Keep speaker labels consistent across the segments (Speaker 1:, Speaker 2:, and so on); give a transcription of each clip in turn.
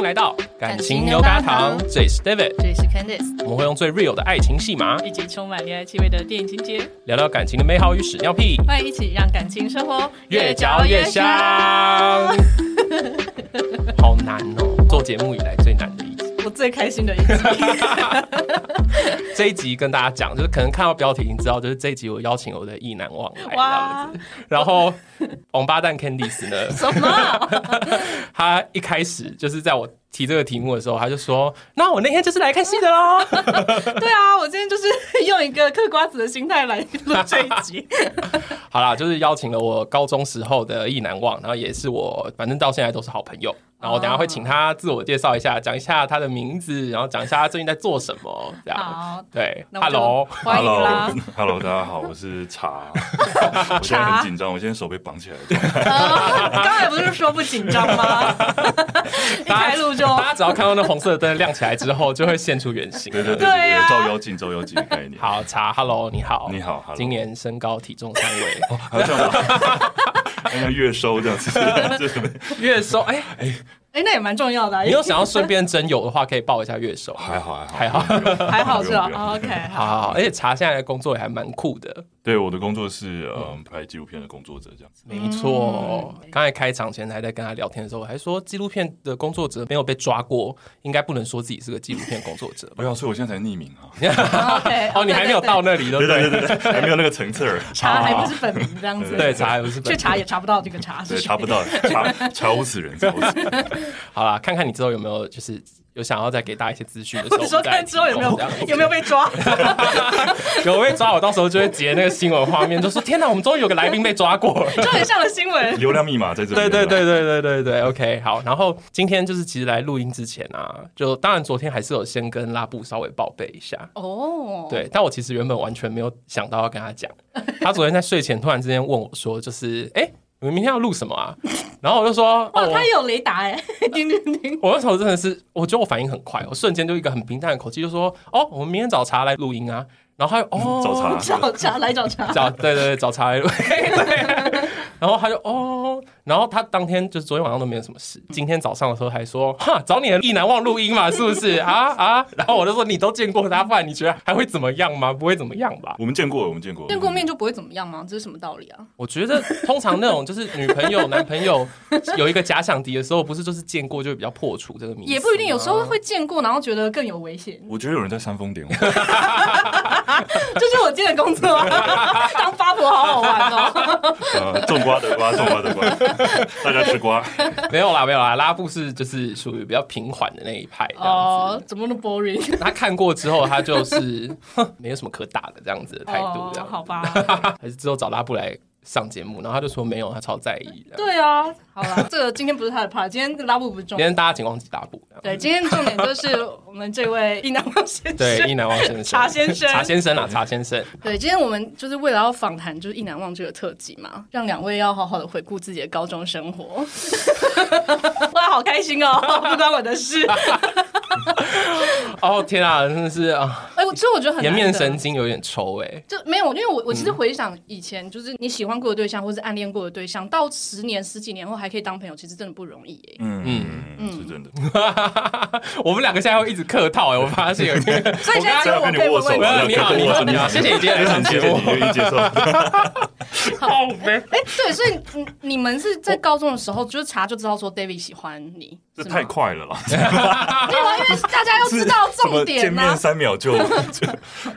Speaker 1: 迎来到感情牛轧糖，这里是 David，
Speaker 2: 这里是 Candice，
Speaker 1: 我们会用最 real 的爱情戏码，
Speaker 2: 以及充满恋爱气味的电影情节，
Speaker 1: 聊聊感情的美好与屎尿屁，
Speaker 2: 欢迎一起让感情生活
Speaker 1: 越嚼越香。好难哦，做节目以来最难的一集，
Speaker 2: 我最开心的一集。
Speaker 1: 这一集跟大家讲，就是可能看到标题，你知道，就是这一集我邀请我的意难忘来
Speaker 2: 哇，
Speaker 1: 然后王八蛋 Candice 呢？
Speaker 2: 什么？
Speaker 1: 他一开始就是在我提这个题目的时候，他就说：“那我那天就是来看戏的喽。”
Speaker 2: 对啊，我今天就是用一个嗑瓜子的心态来录这一集。
Speaker 1: 好啦，就是邀请了我高中时候的意难忘，然后也是我反正到现在都是好朋友。然后我等下会请他自我介绍一下，讲一下他的名字，然后讲一下他最近在做什么。这样
Speaker 2: 好，
Speaker 1: 对，Hello，Hello，Hello，
Speaker 3: 大家好，我是茶。我现在很紧张，我现在手被绑起来
Speaker 2: 了。刚才不是说不紧张吗？一开录就，
Speaker 1: 大家只要看到那红色的灯亮起来之后，就会现出原形。
Speaker 3: 对对对对，照妖镜，照妖镜的概念。
Speaker 1: 好，茶，Hello，你好，
Speaker 3: 你好，
Speaker 1: 今年身高体重三围，
Speaker 3: 还有这样吗？还 有月收这样子，
Speaker 1: 月收，哎
Speaker 2: 哎。哎，那也蛮重要的。
Speaker 1: 你有想要顺便征友的话，可以报一下月收。
Speaker 3: 还好，还好，
Speaker 1: 还好，
Speaker 2: 还好是吧？OK，
Speaker 1: 好好好。而且茶现在的工作也还蛮酷的。
Speaker 3: 对，我的工作是嗯拍纪录片的工作者这样子。
Speaker 1: 没错，刚才开场前还在跟他聊天的时候，还说纪录片的工作者没有被抓过，应该不能说自己是个纪录片工作者。
Speaker 3: 不要，所以我现在才匿名啊。
Speaker 1: 哦，你还没有到那里，对对
Speaker 3: 对对，还没有那个层次儿。
Speaker 2: 茶还不是本名这样子。
Speaker 1: 对，查还不是本名。
Speaker 2: 去查也查不到这个查，
Speaker 3: 对，查不到，查查无此人。
Speaker 1: 好啦，看看你之后有没有就是。有想要再给大家一些资讯的时候，
Speaker 2: 你说看之后有没有有没有被抓？
Speaker 1: 有被抓，我到时候就会截那个新闻画面，就说天哪，我们终于有个来宾被抓过了，
Speaker 2: 就很像的新闻。
Speaker 3: 流量密码在这里。
Speaker 1: 对对对对对对对，OK，好。然后今天就是其实来录音之前啊，就当然昨天还是有先跟拉布稍微报备一下哦。对，但我其实原本完全没有想到要跟他讲，他昨天在睡前突然之间问我说，就是哎。你们明天要录什么啊？然后我就说，
Speaker 2: 哦，他有雷达哎，叮叮叮！
Speaker 1: 我那时候真的是，我觉得我反应很快，我瞬间就一个很平淡的口气就说，哦，我们明天找茬来录音啊。然后他就哦，
Speaker 3: 找茬，
Speaker 2: 找茬来找茬，
Speaker 1: 找对对对，找茬来录音。然后他就哦，然后他当天就是昨天晚上都没有什么事，今天早上的时候还说，哈，找你的意难忘录音嘛，是不是 啊啊？然后我就说，你都见过他，不然你觉得还会怎么样吗？不会怎么样吧？
Speaker 3: 我们见过，我们见过，
Speaker 2: 见过面就不会怎么样吗？这是什么道理啊？
Speaker 1: 我觉得通常那种就是女朋友、男朋友有一个假想敌的时候，不是就是见过就会比较破除这个谜？
Speaker 2: 也不一定，有时候会见过，然后觉得更有危险。
Speaker 3: 我觉得有人在煽风点火，
Speaker 2: 这是我今天的工作，当八婆好好玩哦。
Speaker 3: 呃，种瓜得瓜，种瓜得瓜。大家吃瓜？
Speaker 1: 没有啦，没有啦。拉布是就是属于比较平缓的那一派哦。
Speaker 2: Uh, 怎么那么 boring？
Speaker 1: 他看过之后，他就是没有什么可打的这样子的态度这样。
Speaker 2: Uh, 好吧，
Speaker 1: 还是之后找拉布来。上节目，然后他就说没有，他超在意的。
Speaker 2: 对啊，好了，这个今天不是他的 part，今天拉布不是重点。
Speaker 1: 今天大家请忘记拉布。
Speaker 2: 对，今天重点就是我们这位意难忘先生。
Speaker 1: 对，意难忘先生。
Speaker 2: 茶先生。
Speaker 1: 茶先生啊，茶先生。
Speaker 2: 对，今天我们就是为了要访谈，就是意难忘这个特辑嘛，让两位要好好的回顾自己的高中生活。哇，好开心哦，不关我的事。
Speaker 1: 哦天啊，真的是啊！
Speaker 2: 哎，其实我觉得很颜
Speaker 1: 面神经有点抽哎，
Speaker 2: 就没有，因为我我其实回想以前，就是你喜欢过的对象，或是暗恋过的对象，到十年十几年后还可以当朋友，其实真的不容易哎。
Speaker 3: 嗯嗯嗯，是真的。
Speaker 1: 我们两个现在会一直客套哎，我发现有点。
Speaker 2: 所以现在就跟你握手，
Speaker 1: 你好你好你好，谢谢你今天来接我，
Speaker 3: 愿意接受。
Speaker 2: 好呗哎，对，所以你你们是在高中的时候就是查就知道说 David 喜欢你，
Speaker 3: 这太快了啦。
Speaker 2: 大家要知道重点
Speaker 3: 见面三秒就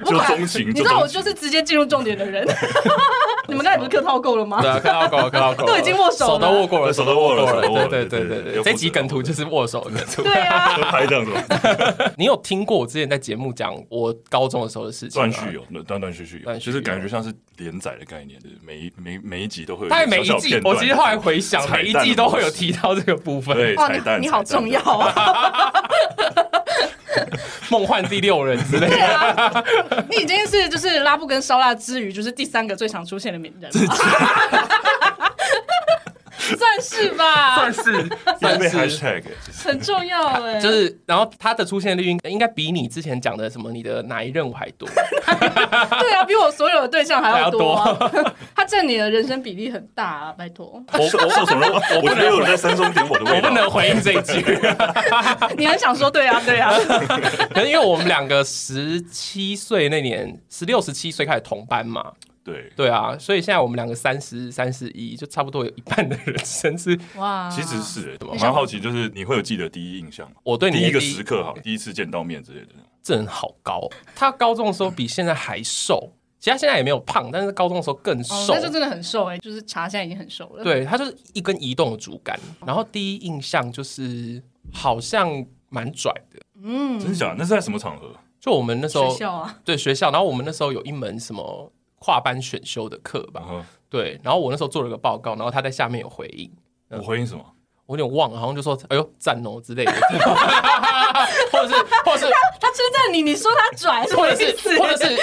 Speaker 3: 就钟情，
Speaker 2: 你知道我就是直接进入重点的人。你们刚才不是客套够了吗？
Speaker 1: 对啊，客套够了，客套够了，
Speaker 2: 都已经握手了，
Speaker 1: 手都握过了，
Speaker 3: 手都握了，
Speaker 1: 对对对对对，这集梗图就是握手的梗图。
Speaker 2: 对啊，
Speaker 3: 拍这样子。
Speaker 1: 你有听过我之前在节目讲我高中的时候的事情吗？
Speaker 3: 断续有，断断续续有，就是感觉像是连载的概念，就是每每每一集都会有。
Speaker 1: 但每一季，我其实后来回想，每一季都会有提到这个部分。
Speaker 3: 对，彩蛋，
Speaker 2: 你好重要啊！
Speaker 1: 梦幻第六人之类的，
Speaker 2: 啊，你已经是就是拉布跟烧腊之余，就是第三个最常出现的名人。算是吧，
Speaker 1: 算是 算是
Speaker 3: hashtag，
Speaker 2: 很重要哎。
Speaker 1: 就是，然后他的出现率应该比你之前讲的什么你的哪一任务还多。
Speaker 2: 对啊，比我所有的对象还要多。他占你的人生比例很大啊，拜托。
Speaker 3: 我我受什么？我不能有人在山中点我的味道。
Speaker 1: 我不能回应这一句。
Speaker 2: 你很想说对啊，对啊。
Speaker 1: 可能因为我们两个十七岁那年，十六十七岁开始同班嘛。
Speaker 3: 对
Speaker 1: 对啊，所以现在我们两个三十三十一，就差不多有一半的人生是
Speaker 2: 哇，
Speaker 3: 其实是蛮好奇，就是你会有记得第一印象吗？
Speaker 1: 我对你
Speaker 3: 第一个时刻好，第一次见到面之类的，
Speaker 1: 这人好高。他高中的时候比现在还瘦，其实他现在也没有胖，但是高中的时候更瘦，
Speaker 2: 那就真的很瘦哎，就是茶现在已经很瘦了。
Speaker 1: 对，他就是一根移动的竹竿。然后第一印象就是好像蛮拽的，
Speaker 2: 嗯，
Speaker 3: 真的假的？那是在什么场合？
Speaker 1: 就我们那时候
Speaker 2: 学校啊，
Speaker 1: 对学校，然后我们那时候有一门什么。跨班选修的课吧，对，然后我那时候做了个报告，然后他在下面有回应。
Speaker 3: 我回应什么？
Speaker 1: 我有点忘了，好像就说“哎呦赞哦”之类的，或者是，或者是
Speaker 2: 他称赞你，你说他拽，
Speaker 1: 或者是，或者是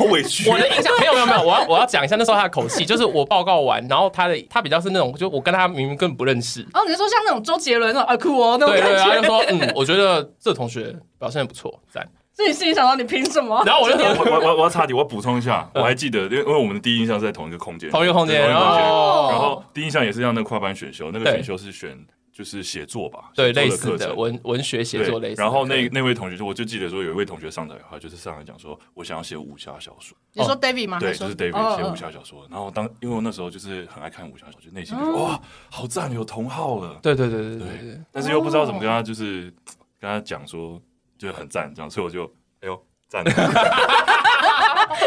Speaker 3: 我委屈。
Speaker 1: 我的印象没有没有没有，我要我要讲一下那时候他的口气，就是我报告完，然后他的他比较是那种，就我跟他明明根本不认识。
Speaker 2: 哦，你是说像那种周杰伦那种啊酷哦那种感觉？
Speaker 1: 对对，他就说嗯，我觉得这同学表现不错，赞。
Speaker 2: 自己心里想到你凭什么？
Speaker 1: 然后我就
Speaker 3: 我我我我要插题，我要补充一下，我还记得，因为因为我们的第一印象是在同一个空间，
Speaker 1: 同一个空间，
Speaker 3: 然后然后第一印象也是让那个跨班选修，那个选修是选就是写作吧，
Speaker 1: 对，类似的文文学写作类似。
Speaker 3: 然后那那位同学就我就记得说有一位同学上台的话，就是上来讲说我想要写武侠小说。
Speaker 2: 你说 David 吗？
Speaker 3: 对，就是 David 写武侠小说。然后当因为我那时候就是很爱看武侠小说，就内心就哇，好赞，有同好了。
Speaker 1: 对对对对对。
Speaker 3: 但是又不知道怎么跟他就是跟他讲说就很赞这样，所以我就哎呦。赞，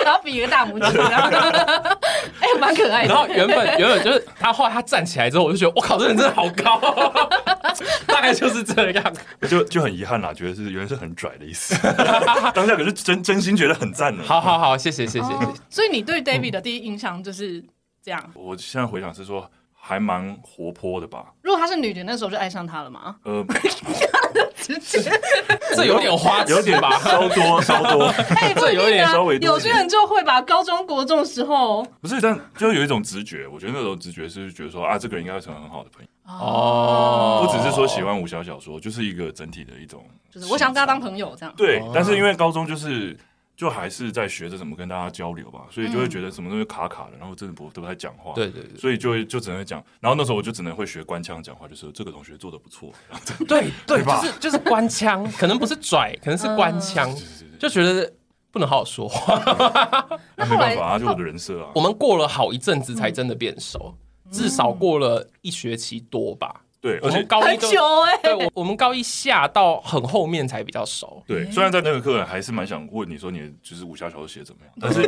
Speaker 2: 然后比一个大拇指，哎，蛮可爱的。
Speaker 1: 然后原本原本就是他，后来他站起来之后，我就觉得我靠，这人真的好高，大概就是这样。
Speaker 3: 就就很遗憾啦，觉得是原来是很拽的意思。当下可是真真心觉得很赞的。
Speaker 1: 好好好，谢谢谢谢谢谢。
Speaker 2: 所以你对 David 的第一印象就是这样？
Speaker 3: 我现在回想是说。还蛮活泼的吧？
Speaker 2: 如果她是女的，那时候就爱上她了吗？呃，
Speaker 1: 直接，这有点花，
Speaker 3: 有点吧，稍多稍多。
Speaker 2: 哎，这有点稍微。有些人就会把高中国中的时候，
Speaker 3: 不是，但就有一种直觉。我觉得那种直觉是觉得说啊，这个人应该会成为很好的朋友。
Speaker 1: 哦，
Speaker 3: 不只是说喜欢武侠小说，就是一个整体的一种，
Speaker 2: 就是我想跟他当朋友这样。
Speaker 3: 对，但是因为高中就是。就还是在学着怎么跟大家交流吧，所以就会觉得什么东西卡卡的，然后真的不都不太讲话。
Speaker 1: 对对对，
Speaker 3: 所以就会就只能会讲，然后那时候我就只能会学官腔讲话，就是这个同学做的不错。
Speaker 1: 对对吧？就是就是官腔，可能不是拽，可能是官腔，就觉得不能好好说话。
Speaker 3: 那没办法啊，就我的人设啊。
Speaker 1: 我们过了好一阵子才真的变熟，至少过了一学期多吧。
Speaker 3: 对，
Speaker 1: 而且高一
Speaker 2: 很久哎，
Speaker 1: 对，我我们高一下到很后面才比较熟。
Speaker 3: 对，虽然在那个课还是蛮想问你说你就是武侠小说写怎么样，但是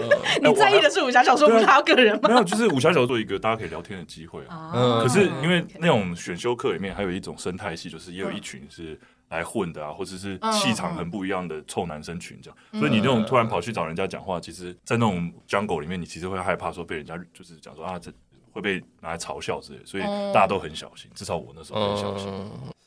Speaker 2: 你在意的是武侠小说，不是他个人吗？
Speaker 3: 没有，就是武侠小说做一个大家可以聊天的机会啊。嗯，可是因为那种选修课里面还有一种生态系，就是也有一群是来混的啊，或者是气场很不一样的臭男生群这样。所以你那种突然跑去找人家讲话，其实，在那种 jungle 里面，你其实会害怕说被人家就是讲说啊这。会被拿来嘲笑之类，所以大家都很小心，至少我那时候很小心。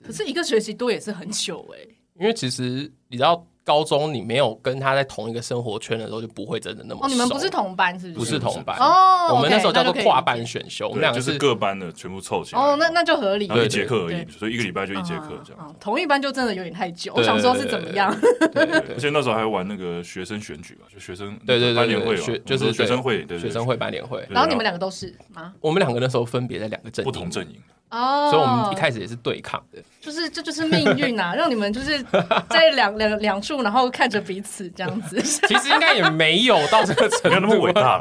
Speaker 2: 可是一个学期多也是很久哎，
Speaker 1: 因为其实你知道。高中你没有跟他在同一个生活圈的时候，就不会真的那么熟。
Speaker 2: 哦，你们不是同班是不是？
Speaker 1: 不是同班哦。我们那时候叫做跨班选修，我们两个
Speaker 3: 是各班的全部凑起来。
Speaker 2: 哦，那那就合理。
Speaker 3: 一节课而已，所以一个礼拜就一节课这样。
Speaker 2: 同一班就真的有点太久。我想说是怎
Speaker 3: 么样？而且那时候还玩那个学生选举嘛，就学生
Speaker 1: 对对对
Speaker 3: 班联会
Speaker 1: 学就是
Speaker 3: 学生会，对
Speaker 1: 学生会班联会。
Speaker 2: 然后你们两个都是吗？
Speaker 1: 我们两个那时候分别在两个阵营，
Speaker 3: 不同阵营。
Speaker 2: 哦，
Speaker 1: 所以我们一开始也是对抗的，
Speaker 2: 就是这就是命运啊，让你们就是在两两两处，然后看着彼此这样子。
Speaker 1: 其实应该也没有到这个程度，
Speaker 3: 没有那么伟大，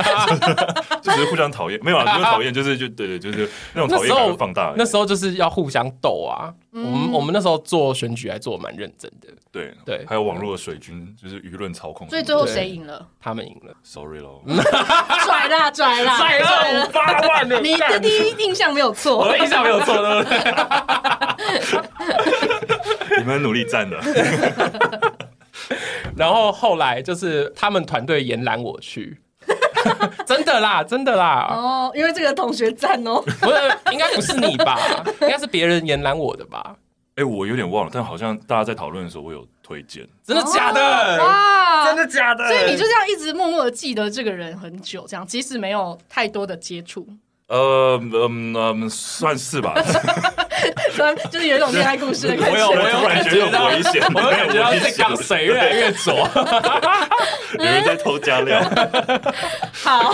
Speaker 3: 就只是互相讨厌，没有啊，没有讨厌，就是就对对，就是那种讨厌感放大。
Speaker 1: 那时候就是要互相斗啊，我们我们那时候做选举还做蛮认真的，
Speaker 3: 对
Speaker 1: 对，
Speaker 3: 还有网络的水军，就是舆论操控。
Speaker 2: 所以最后谁赢了？
Speaker 1: 他们赢了
Speaker 3: ，sorry 喽，
Speaker 2: 拽啦 拽啦，
Speaker 1: 拽了五八万的，
Speaker 2: 你的第一印象没有错，
Speaker 1: 我的印象没有错，对不对？
Speaker 3: 你们努力站的，
Speaker 1: 然后后来就是他们团队延揽我去，真的啦，真的啦。
Speaker 2: 哦，因为这个同学赞哦，
Speaker 1: 不是，应该不是你吧？应该是别人延揽我的吧？
Speaker 3: 哎，我有点忘了，但好像大家在讨论的时候，我有推荐，
Speaker 1: 真的假的？
Speaker 2: 哇，
Speaker 1: 真的假的？
Speaker 2: 所以你就这样一直默默的记得这个人很久，这样即使没有太多的接触。
Speaker 3: 呃嗯嗯，算是吧，
Speaker 2: 算 就是有一种恋爱故事的感觉。
Speaker 1: 我有，我有感觉到危险，我有感觉到这缸水越来越浊，
Speaker 3: 有人在偷加料。
Speaker 2: 好，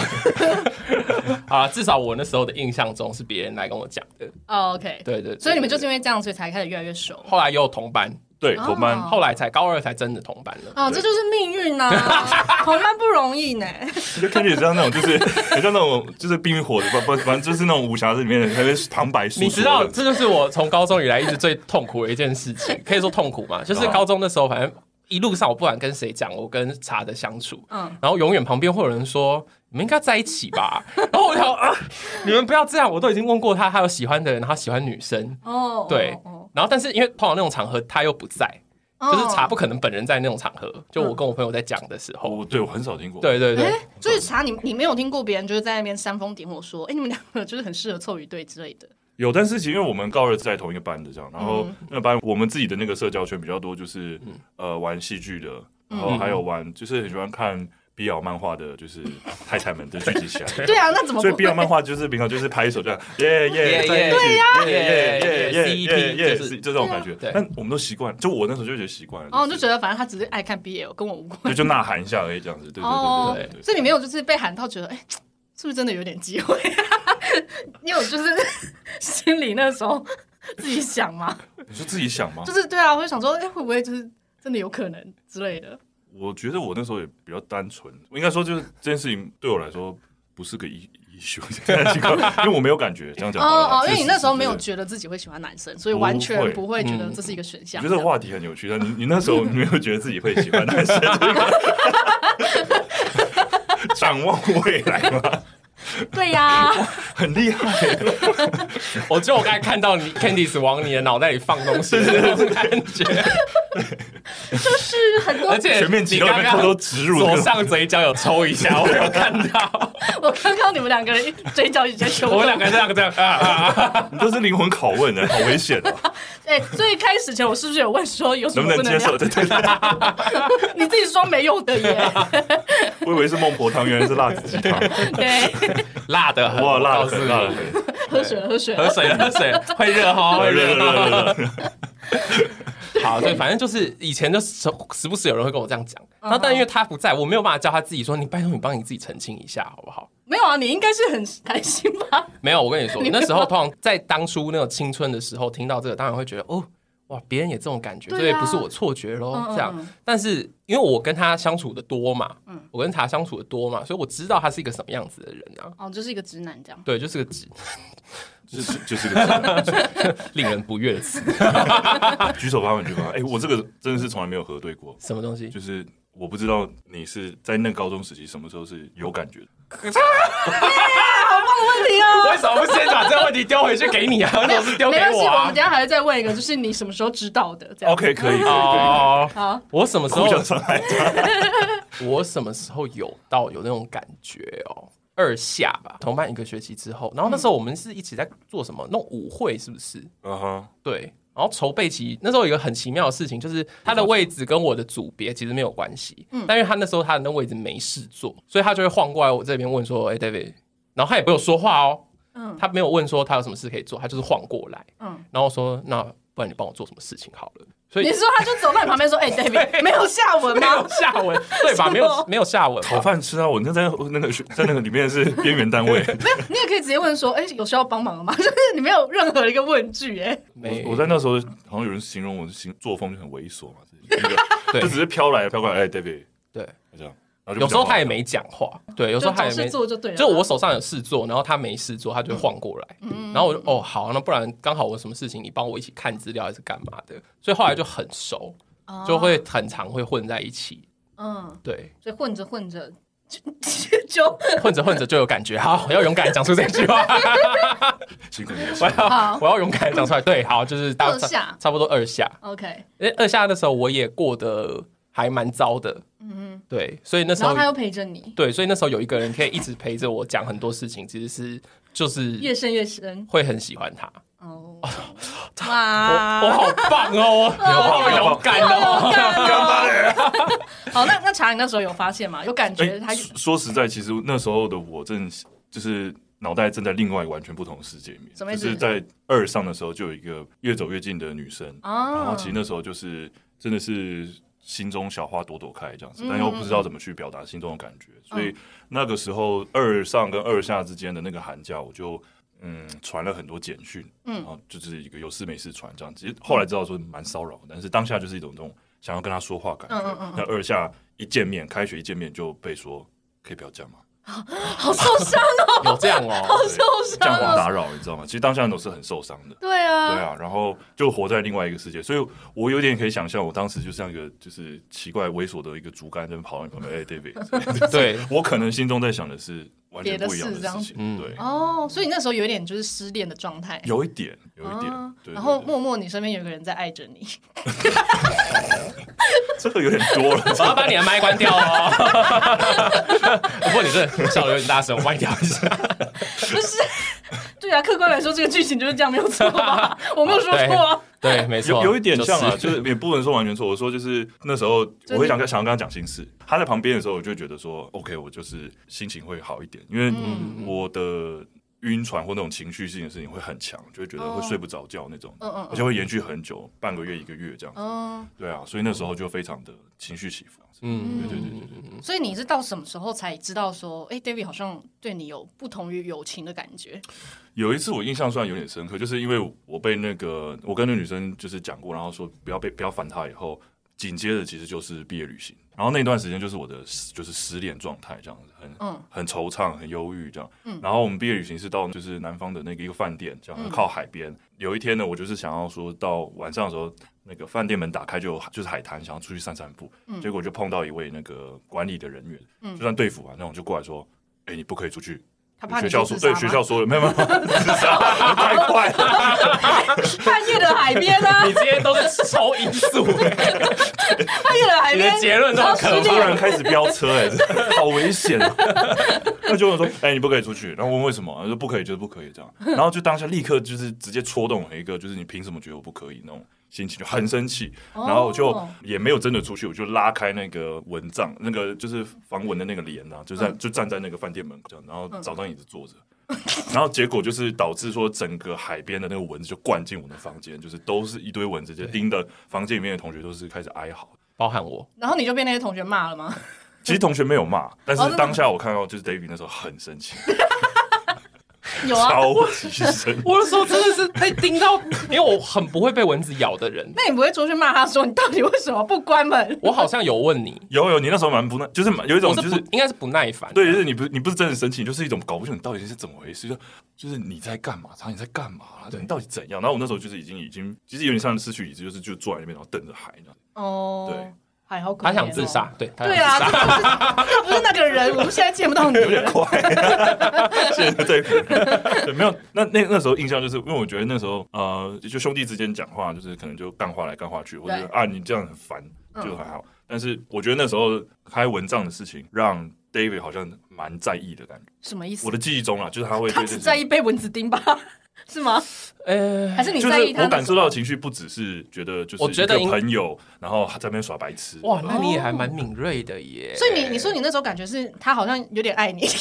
Speaker 1: 啊，至少我那时候的印象中是别人来跟我讲的。
Speaker 2: 哦，OK，
Speaker 1: 对对，
Speaker 2: 所以你们就是因为这样，所以才开始越来越熟。
Speaker 1: 后来也有同班。
Speaker 3: 对，同班
Speaker 1: 后来才高二才真的同班了。
Speaker 2: 哦，这就是命运呐，同班不容易呢。
Speaker 3: 就看起来像那种，就是很像那种，就是冰与火的，不不，反正就是那种武侠里面的那边旁白书。
Speaker 1: 你知道，这就是我从高中以来一直最痛苦的一件事情，可以说痛苦嘛。就是高中的时候，反正一路上我不管跟谁讲我跟茶的相处，嗯，然后永远旁边会有人说你们应该在一起吧。然后我想啊，你们不要这样，我都已经问过他，他有喜欢的人，他喜欢女生。哦，对。然后，但是因为碰到那种场合，他又不在，就是茶不可能本人在那种场合。就我跟我朋友在讲的时候，
Speaker 3: 对我很少听过。
Speaker 1: 对对对，
Speaker 2: 所以茶，你你没有听过别人就是在那边煽风点火说，哎，你们两个就是很适合凑一对之类的。
Speaker 3: 有，但是其实因为我们高二在同一个班的这样，然后那班我们自己的那个社交圈比较多，就是呃玩戏剧的，然后还有玩就是很喜欢看。BL 漫画的就是 太太们都聚集起来，
Speaker 2: 对啊，那怎么？
Speaker 3: 所以 BL 漫画就是平常就是拍一手这样，耶耶，对呀，耶耶耶耶耶，是这种感觉。但我们都习惯，就我那时候就觉得习惯了。
Speaker 2: 哦，就觉得反正他只是爱看 BL，跟我无关。
Speaker 3: 就就呐喊一下而已，这样子。对对对对。
Speaker 2: 所以你没有就是被喊到觉得，哎，是不是真的有点机会？你有就是心里那时候自己想吗？
Speaker 3: 你说自己想吗？
Speaker 2: 就是对啊，我就想说，哎，会不会就是真的有可能之类的。
Speaker 3: 我觉得我那时候也比较单纯，我应该说就是这件事情对我来说不是个一一秀，因为我没有感觉这样讲。
Speaker 2: 哦哦，因为你那时候没有觉得自己会喜欢男生，所以完全不会觉得这是一个选项。
Speaker 3: 我觉得这个话题很有趣，但你你那时候没有觉得自己会喜欢男生，展望未来吗？
Speaker 2: 对呀，
Speaker 3: 很厉害。
Speaker 1: 我觉得我刚才看到你 Candice 往你的脑袋里放东西，这种感觉，
Speaker 2: 就是很多，
Speaker 1: 而且
Speaker 3: 全面肌肉偷偷植入，
Speaker 1: 左上嘴角有抽一下，我有看到。
Speaker 2: 我刚刚你们两个人嘴角已经抽，
Speaker 1: 我们两个人这样这样啊，
Speaker 3: 你都是灵魂拷问的，好危险哦。
Speaker 2: 哎，最开始前我是不是有问说有什么不能
Speaker 3: 接受？对对对，
Speaker 2: 你自己说没有的耶。
Speaker 3: 我以为是孟婆汤，原来是辣子鸡汤。
Speaker 2: 对，
Speaker 1: 辣的很，
Speaker 3: 哇，辣的辣的。
Speaker 2: 喝水，喝水，
Speaker 1: 喝水，喝水，会热哈，会热热热。好，对，反正就是以前就时时不时有人会跟我这样讲，然后但因为他不在，我没有办法叫他自己说，你拜托你帮你自己澄清一下好不好？
Speaker 2: 没有啊，你应该是很开心吧？
Speaker 1: 没有，我跟你说，你 那时候通常在当初那种青春的时候，听到这个当然会觉得哦，哇，别人也这种感觉，所以不是我错觉喽。这样。但是因为我跟他相处的多嘛，我跟他相处的多嘛，所以我知道他是一个什么样子的人啊。
Speaker 2: 哦，就是一个直男这样。
Speaker 1: 对，就是个直。
Speaker 3: 就是就是个
Speaker 1: 令人不悦的词，
Speaker 3: 举手发问句话。哎，我这个真的是从来没有核对过。
Speaker 1: 什么东西？
Speaker 3: 就是我不知道你是在那高中时期什么时候是有感觉的。
Speaker 2: 好棒的问题哦！
Speaker 1: 为什么不先把这个问题丢回去给你啊？没有，是丢给我。
Speaker 2: 我们等下还要再问一个，就是你什么时候知道的这样
Speaker 3: ？OK，可以，可以，可以。
Speaker 2: 好，
Speaker 1: 我什么时候？我什么时候有到有那种感觉哦？二下吧，同班一个学期之后，然后那时候我们是一起在做什么？弄舞会是不是？嗯哼、uh，huh. 对。然后筹备期那时候有一个很奇妙的事情，就是他的位置跟我的组别其实没有关系。嗯。但因为他那时候他的那位置没事做，所以他就会晃过来我这边问说：“哎，David。”然后他也没有说话哦。嗯。他没有问说他有什么事可以做，他就是晃过来。嗯。然后说：“那不然你帮我做什么事情好了。”所以你
Speaker 2: 说他就走在你旁边说：“哎，David，没有下文吗？
Speaker 1: 没有下文，对吧？没有没有下文，
Speaker 3: 讨饭吃啊！我那在那个在那个里面是边缘单位。
Speaker 2: 没有，你也可以直接问说：哎，有需要帮忙吗？就是你没有任何一个问句，哎，
Speaker 3: 没。我在那时候好像有人形容我的行作风就很猥琐嘛，对，就只是飘来飘过来，哎，David，
Speaker 1: 对，这样。有时候他也没讲话，对，有时候他也没
Speaker 2: 做就对了。
Speaker 1: 就我手上有事做，然后他没事做，他就晃过来，然后我就哦好，那不然刚好我什么事情，你帮我一起看资料还是干嘛的？所以后来就很熟，就会很常会混在一起。嗯，对，
Speaker 2: 所以混着混着就
Speaker 1: 混着混着就有感觉。好，我要勇敢讲出这句话。辛苦你我要我要勇敢讲出来。对，好，就是
Speaker 2: 二下，
Speaker 1: 差不多二下。
Speaker 2: OK，
Speaker 1: 二下的时候我也过得还蛮糟的。嗯对，所以那时候
Speaker 2: 他又陪着你。
Speaker 1: 对，所以那时候有一个人可以一直陪着我讲很多事情，其实是就是
Speaker 2: 越深越深，
Speaker 1: 会很喜欢他。
Speaker 2: 哦，哇，
Speaker 1: 我好棒哦，我好勇敢哦，
Speaker 2: 好，那那茶，你那时候有发现吗？有感觉？他
Speaker 3: 说实在，其实那时候的我正就是脑袋正在另外完全不同的世界里面。就是在二上的时候，就有一个越走越近的女生，哦、然后其实那时候就是真的是心中小花朵朵开这样子，嗯、但又不知道怎么去表达心中的感觉，嗯、所以那个时候二上跟二下之间的那个寒假，我就嗯传了很多简讯，嗯，然后就是一个有事没事传这样子。其实后来知道说蛮骚扰，但是当下就是一种这种想要跟他说话感觉。嗯嗯嗯，那二下一见面，开学一见面就被说可以不要这样吗？
Speaker 2: 好受伤哦，
Speaker 1: 有这样哦，
Speaker 2: 好受伤，
Speaker 3: 这样很打扰，你知道吗？其实当下都是很受伤的。
Speaker 2: 对啊，
Speaker 3: 对啊，然后就活在另外一个世界，所以我有点可以想象，我当时就像一个就是奇怪猥琐的一个竹竿，在跑到你旁边，哎，David，
Speaker 1: 对
Speaker 3: 我可能心中在想的是完全不一样的事情，嗯，对。
Speaker 2: 哦，所以你那时候有一点就是失恋的状态，
Speaker 3: 有一点，有一点。
Speaker 2: 然后默默你身边有个人在爱着你。
Speaker 3: 这个有点多了，
Speaker 1: 我要把你的麦关掉哦。不过你这笑的有点大声，我帮你调一下。
Speaker 2: 不是，对啊，客观来说，这个剧情就是这样，没有错吧？我没有说错。
Speaker 1: 对，没错，
Speaker 3: 有有一点像啊，就是也不能说完全错。我说就是那时候，我会想跟想要跟他讲心事，他在旁边的时候，我就觉得说，OK，我就是心情会好一点，因为我的。晕船或那种情绪性的事情会很强，就会觉得会睡不着觉那种，而且会延续很久，半个月一个月这样子。对啊，所以那时候就非常的情绪起伏。嗯，对对对对对。
Speaker 2: 所以你是到什么时候才知道说，哎，David 好像对你有不同于友情的感觉？
Speaker 3: 有一次我印象算有点深刻，就是因为我被那个我跟那女生就是讲过，然后说不要被不要烦她以后。紧接着其实就是毕业旅行，然后那段时间就是我的就是失恋状态，这样子很、嗯、很惆怅、很忧郁这样。嗯、然后我们毕业旅行是到就是南方的那个一个饭店，这样靠海边。嗯、有一天呢，我就是想要说到晚上的时候，那个饭店门打开就就是海滩，想要出去散散步。嗯、结果就碰到一位那个管理的人员，嗯、就算队服啊那种，就过来说：“哎、欸，你不可以出去。”学校说对，学校说了没有没有，太快了。
Speaker 2: 半夜的海边呢？
Speaker 1: 你今天都是超音速。半
Speaker 2: 夜的海边，你的
Speaker 1: 结论都可
Speaker 3: 突然开始飙车，哎，好危险。那就问说，哎，你不可以出去。然后问为什么？他说不可以，就是不可以这样。然后就当下立刻就是直接戳动了一个，就是你凭什么觉得我不可以那种。心情就很生气，然后我就也没有真的出去，我就拉开那个蚊帐，那个就是防蚊的那个帘呐，就在就站在那个饭店门口，然后找张椅子坐着，然后结果就是导致说整个海边的那个蚊子就灌进我的房间，就是都是一堆蚊子，就叮的房间里面的同学都是开始哀嚎，
Speaker 1: 包含我，
Speaker 2: 然后你就被那些同学骂了吗？
Speaker 3: 其实同学没有骂，但是当下我看到就是 David 那时候很生气。
Speaker 2: 有啊，
Speaker 3: 超级深。
Speaker 1: 我的时候真的是被叮到，因为我很不会被蚊子咬的人。
Speaker 2: 那你不会出去骂他说，你到底为什么不关门？
Speaker 1: 我好像有问你，
Speaker 3: 有有，你那时候蛮不耐，就是有一种就是
Speaker 1: 应该是不耐烦。
Speaker 3: 对，就是你不你不是真的生气，就是一种搞不清楚你到底是怎么回事，就就是你在干嘛？他你在干嘛？对，你到底怎样？然后我那时候就是已经已经其实有点像失去理智，就是就坐在那边然后瞪着海这样。哦，对。
Speaker 1: 他想自杀，对，
Speaker 2: 对啊，他不是那个人，我们现在见不到你，
Speaker 3: 有点快。现在对，对，没有。那那那时候印象就是，因为我觉得那时候呃，就兄弟之间讲话，就是可能就干话来干话去，或者啊，你这样很烦，就还好。但是我觉得那时候开蚊帐的事情，让 David 好像蛮在意的感觉。
Speaker 2: 什么意思？
Speaker 3: 我的记忆中啊，就是他会
Speaker 2: 他只在意被蚊子叮吧。是吗？呃，还是你在意他？
Speaker 3: 我感受到的情绪不只是觉得，就是一个朋友，然后在那边耍白痴。
Speaker 1: 哇，那你也还蛮敏锐的耶。
Speaker 2: 所以你你说你那时候感觉是他好像有点爱你。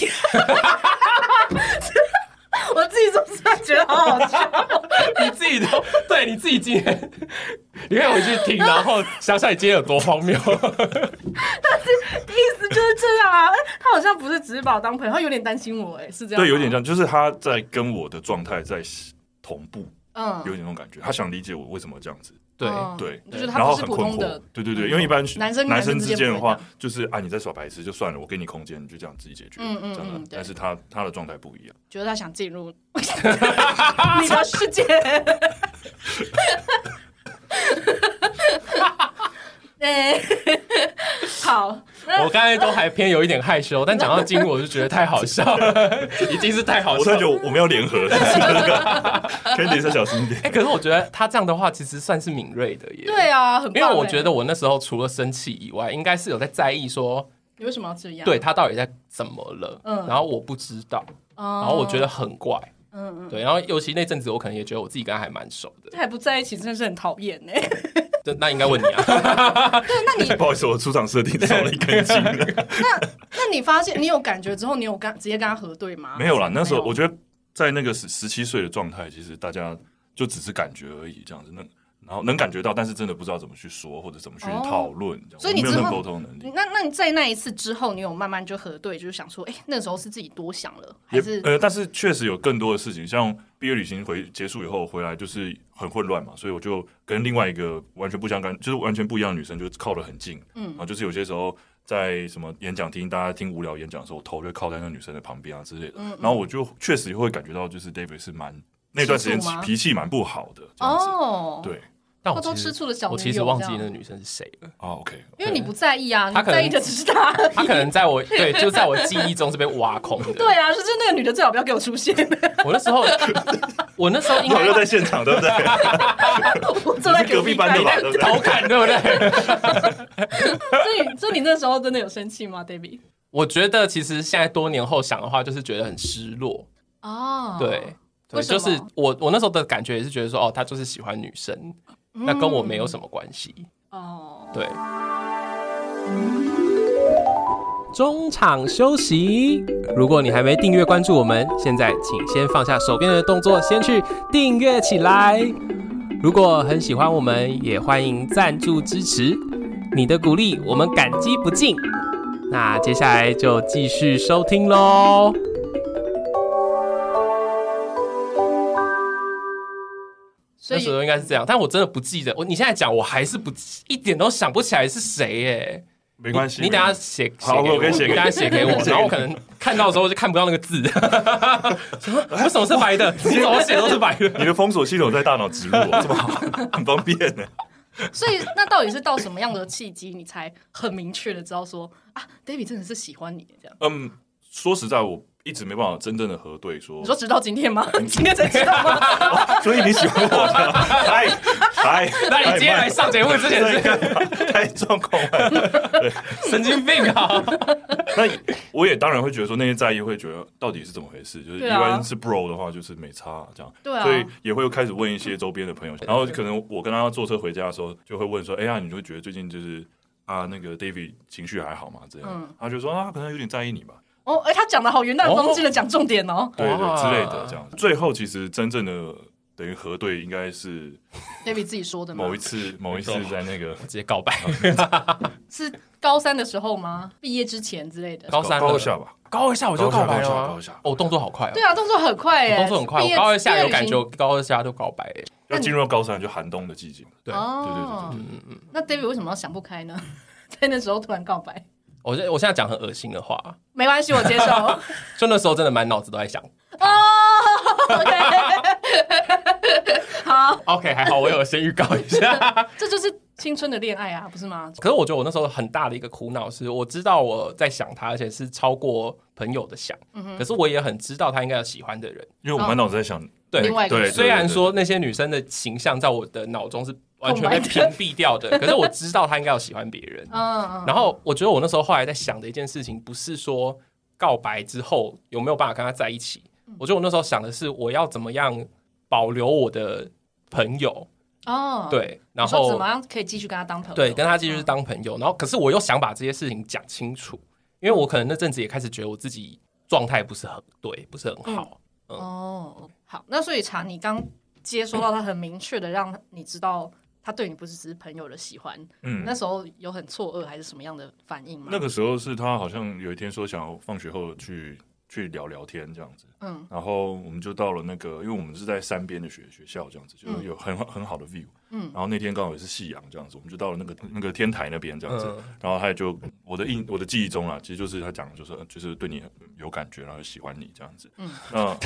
Speaker 2: 我自己总是觉得好好笑，
Speaker 1: 你自己都对你自己今天，你可以回去听，然后想想你今天有多荒谬。
Speaker 2: 但是意思就是这样啊，他好像不是只是把我当朋友，他有点担心我，哎，是这样。
Speaker 3: 对，有点这样，就是他在跟我的状态在同步，嗯，有点那种感觉，他想理解我为什么这样子。对对，然后很困惑。对对对，因为一般男生男生之间的话，就是啊，你在耍白痴就算了，我给你空间，你就这样自己解决。嗯嗯嗯。但是他他的状态不一样，
Speaker 2: 觉得他想进入 你的世界。对，好，
Speaker 1: 我刚才都还偏有一点害羞，但讲到进入，我就觉得太好笑了，已经是太好笑了。我
Speaker 3: 突然觉得我们要联合，可以小心一点。
Speaker 1: 哎，可是我觉得他这样的话，其实算是敏锐的耶。
Speaker 2: 对啊。
Speaker 1: 因为我觉得我那时候除了生气以外，应该是有在在意说
Speaker 2: 你为什么要这样？
Speaker 1: 对他到底在怎么了？嗯，然后我不知道，然后我觉得很怪。嗯嗯，对，然后尤其那阵子，我可能也觉得我自己跟他还蛮熟的。
Speaker 2: 还不在一起，真的是很讨厌呢。
Speaker 1: 这那应该问你啊。
Speaker 2: 对，那你
Speaker 3: 不好意思，我出场设定少了一根筋。
Speaker 2: 那那你发现你有感觉之后，你有跟直接跟他核对吗？
Speaker 3: 没有啦，那时候我觉得在那个十十七岁的状态，其实大家就只是感觉而已，这样子那。然后能感觉到，但是真的不知道怎么去说或者怎么去讨论，哦、
Speaker 2: 所以你没有那
Speaker 3: 沟通能力。
Speaker 2: 那那你在那一次之后，你有慢慢就核对，就是想说，哎，那时候是自己多想了，还是？
Speaker 3: 呃，但是确实有更多的事情，像毕业旅行回结束以后回来就是很混乱嘛，所以我就跟另外一个完全不相干，就是完全不一样的女生，就靠得很近，嗯，然后就是有些时候在什么演讲厅，大家听无聊演讲的时候，我头就靠在那女生的旁边啊之类的，嗯嗯，然后我就确实会感觉到，就是 David 是蛮那段时间脾气蛮不好的，哦，对。
Speaker 1: 但我都吃醋的小，我其实忘记那个女生是谁了。
Speaker 3: 哦，OK，
Speaker 2: 因为你不在意啊，你在意的只是他。
Speaker 1: 他可能在我 对，就在我记忆中是被挖空的。
Speaker 2: 对啊，就是那个女的最好不要给我出现。
Speaker 1: 我那时候，我那时候应该
Speaker 3: 又在现场，对不对？
Speaker 2: 我坐在
Speaker 3: 隔壁班的吧，
Speaker 1: 调侃，对不对？
Speaker 2: 所以，所以你那时候真的有生气吗，David？
Speaker 1: 我觉得其实现在多年后想的话，就是觉得很失落。哦，对，对，就是我我那时候的感觉也是觉得说，哦，他就是喜欢女生。那跟我没有什么关系哦。对，中场休息。如果你还没订阅关注我们，现在请先放下手边的动作，先去订阅起来。如果很喜欢我们，也欢迎赞助支持，你的鼓励我们感激不尽。那接下来就继续收听喽。那时候应该是这样，但我真的不记得。我你现在讲，我还是不一点都想不起来是谁耶。
Speaker 3: 没关系，
Speaker 1: 你等下写
Speaker 3: 好，我可以写，
Speaker 1: 你等下写给我，然后我可能看到的时候就看不到那个字。什么？为什么是白的？你怎么写都是白的？
Speaker 3: 你的封锁系统在大脑植入，这么好，很方便呢。
Speaker 2: 所以，那到底是到什么样的契机，你才很明确的知道说啊，David 真的是喜欢你这样？
Speaker 3: 嗯，说实在我。一直没办法真正的核对说，
Speaker 2: 你说直到今天吗？今天才知道吗？
Speaker 3: 哦、所以你喜欢我的？嗨嗨，
Speaker 1: 那你今天来上节目之前是
Speaker 3: 太状况了，
Speaker 1: 神经病啊！
Speaker 3: 那我也当然会觉得说那些在意会觉得到底是怎么回事，就是一般是 bro 的话就是没差这样，对啊，所以也会开始问一些周边的朋友，然后可能我跟他坐车回家的时候就会问说，哎呀，你会觉得最近就是啊那个 David 情绪还好吗？这样，他就说啊，可能有点在意你吧。
Speaker 2: 哦，哎，他讲的好云淡风轻的讲重点哦，
Speaker 3: 对对之类的这样。最后其实真正的等于核对应该是
Speaker 2: David 自己说的。
Speaker 3: 某一次，某一次在那个
Speaker 1: 直接告白，
Speaker 2: 是高三的时候吗？毕业之前之类的。
Speaker 1: 高三
Speaker 3: 高二下吧，
Speaker 1: 高二下我就告白了。高二下，哦，动作好快。
Speaker 2: 啊对啊，动作很快，哎，
Speaker 1: 动作很快。我高二下有感觉，高二下就告白。
Speaker 3: 要进入高三就寒冬的季节。对，对对对对。
Speaker 2: 嗯嗯。那 David 为什么要想不开呢？在那时候突然告白。
Speaker 1: 我我现在讲很恶心的话，
Speaker 2: 没关系，我接受。
Speaker 1: 就那时候真的满脑子都在想。
Speaker 2: 哦，OK，好
Speaker 1: ，OK，还好我有先预告一下，
Speaker 2: 这就是青春的恋爱啊，不是吗？
Speaker 1: 可是我觉得我那时候很大的一个苦恼是，我知道我在想他，而且是超过朋友的想。嗯哼。可是我也很知道他应该有喜欢的人，
Speaker 3: 因为我满脑子在想。
Speaker 1: 对对，虽然说那些女生的形象在我的脑中是完全被屏蔽掉的，可是我知道他应该要喜欢别人。嗯，然后我觉得我那时候后来在想的一件事情，不是说告白之后有没有办法跟他在一起。我觉得我那时候想的是，我要怎么样保留我的朋友。哦，对，然后
Speaker 2: 怎么样可以继续跟他当朋友？
Speaker 1: 对，跟他继续当朋友。然后，可是我又想把这些事情讲清楚，因为我可能那阵子也开始觉得我自己状态不是很对，不是很好。
Speaker 2: 哦。好，那所以查你刚接收到他很明确的让你知道他对你不是只是朋友的喜欢，嗯，那时候有很错愕还是什么样的反应吗？
Speaker 3: 那个时候是他好像有一天说想要放学后去去聊聊天这样子，嗯，然后我们就到了那个，因为我们是在山边的学学校这样子，就是有很很好的 view。嗯，然后那天刚好也是夕阳，这样子，我们就到了那个那个天台那边，这样子。嗯、然后他也就我的印我的记忆中啊，其实就是他讲的，就是就是对你有感觉，然后喜欢你这样子。嗯，嗯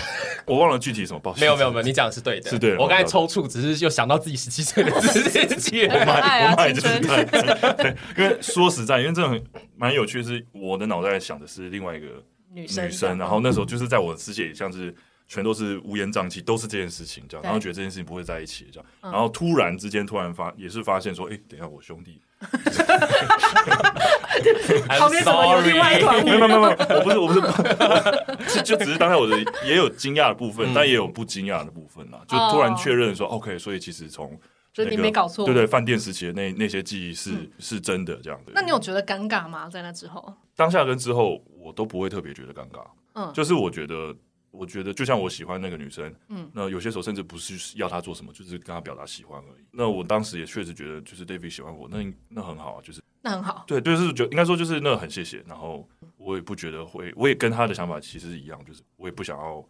Speaker 3: 我忘了具体什么报。
Speaker 1: 没有没有没有，你讲的是对的，
Speaker 3: 是对的。
Speaker 1: 我刚才抽搐，只是又想到自己十七岁的自己。
Speaker 3: 我买我买就是对，因为说实在，因为这种蛮有趣的是，我的脑袋想的是另外一个女生，女生然后那时候就是在我的世界里，像是。全都是乌烟瘴气，都是这件事情这样，然后觉得这件事情不会在一起这样，然后突然之间突然发也是发现说，哎，等一下我兄弟，
Speaker 2: 旁边怎么有另外一团？
Speaker 3: 没有没有没有，我不是我不是，就只是当下我的也有惊讶的部分，但也有不惊讶的部分啦，就突然确认说，OK，所以其实从
Speaker 2: 所以你没搞错，
Speaker 3: 对对，饭店时期的那那些记忆是是真的这样的。
Speaker 2: 那你有觉得尴尬吗？在那之后，
Speaker 3: 当下跟之后，我都不会特别觉得尴尬。嗯，就是我觉得。我觉得就像我喜欢那个女生，嗯，那有些时候甚至不是要她做什么，就是跟她表达喜欢而已。那我当时也确实觉得，就是 David 喜欢我，那那很好啊，就是
Speaker 2: 那很好，
Speaker 3: 对，就是觉应该说就是那很谢谢。然后我也不觉得会，我也跟他的想法其实是一样，就是我也不想要。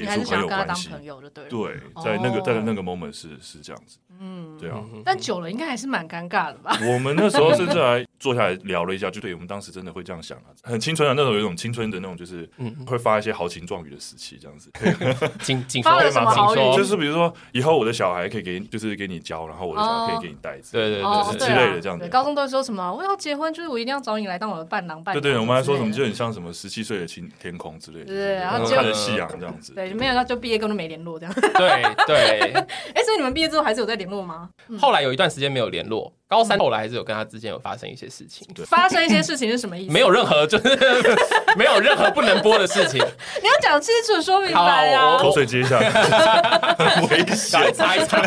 Speaker 2: 你还是想要跟他当朋友的，对
Speaker 3: 对，在那个在那个 moment 是是这样子，嗯，对啊，
Speaker 2: 但久了应该还是蛮尴尬的吧？
Speaker 3: 我们那时候甚至还坐下来聊了一下，就对我们当时真的会这样想啊，很青春的那种，有一种青春的那种，就是会发一些豪情壮语的时期，这样子。
Speaker 1: 警警
Speaker 2: 发了什么豪语？
Speaker 3: 就是比如说以后我的小孩可以给，就是给你教，然后我的小孩可以给你带，
Speaker 1: 对对对
Speaker 3: 之类的这样子。
Speaker 2: 高中都会说什么？我要结婚，就是我一定要找你来当我的伴郎伴娘。
Speaker 3: 对对，我们还说什么就很像什么十七岁的青天空之类的，
Speaker 2: 对，然后
Speaker 3: 看着夕阳这样子。
Speaker 2: 对，没有，那就毕业。都没联络这样，
Speaker 1: 对对，
Speaker 2: 哎，所以你们毕业之后还是有在联络吗？
Speaker 1: 后来有一段时间没有联络，高三后来还是有跟他之间有发生一些事情。
Speaker 2: 发生一些事情是什么意思？
Speaker 1: 没有任何，就是 没有任何不能播的事情。
Speaker 2: 你要讲清楚说明白呀。
Speaker 3: 口水接一下，危险，
Speaker 1: 擦一擦。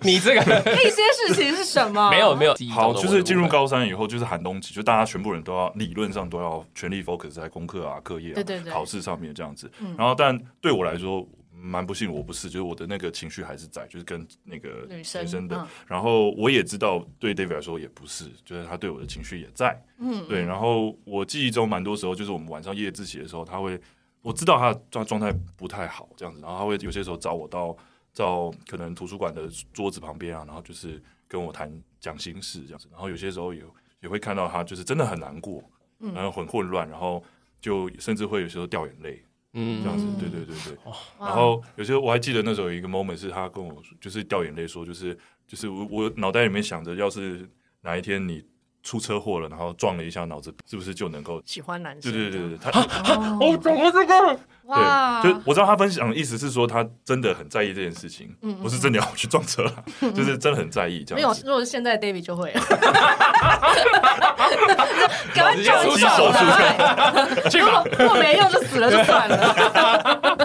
Speaker 1: 你这个
Speaker 2: 一些事情是什么？
Speaker 1: 没有没有。
Speaker 3: 好，就是进入高三以后，就是寒冬期，就大家全部人都要理论上都要全力 focus 在功课啊、课业啊、对对对考试上面这样子。然后，但对我来说。蛮不幸，我不是，就是我的那个情绪还是在，就是跟那个女生的。嗯、然后我也知道，对 David 来说也不是，就是他对我的情绪也在。嗯，对。然后我记忆中蛮多时候，就是我们晚上夜自习的时候，他会，我知道他状状态不太好，这样子。然后他会有些时候找我到到可能图书馆的桌子旁边啊，然后就是跟我谈讲心事这样子。然后有些时候也也会看到他就是真的很难过，然后很混乱，然后就甚至会有时候掉眼泪。嗯，这样子，对对对对。然后有些我还记得那时候有一个 moment 是他跟我就是掉眼泪说，就是就是我我脑袋里面想着，要是哪一天你出车祸了，然后撞了一下脑子，是不是就能够
Speaker 2: 喜欢男生？
Speaker 3: 对对对对，他我，怎么这个？对，就我知道他分享的意思是说，他真的很在意这件事情，嗯不是真的要去撞车，就是真的很在意这样。
Speaker 2: 没有，如果是现在 David 就会，赶
Speaker 1: 快出手
Speaker 2: 去吧。如果没用就死了就算了。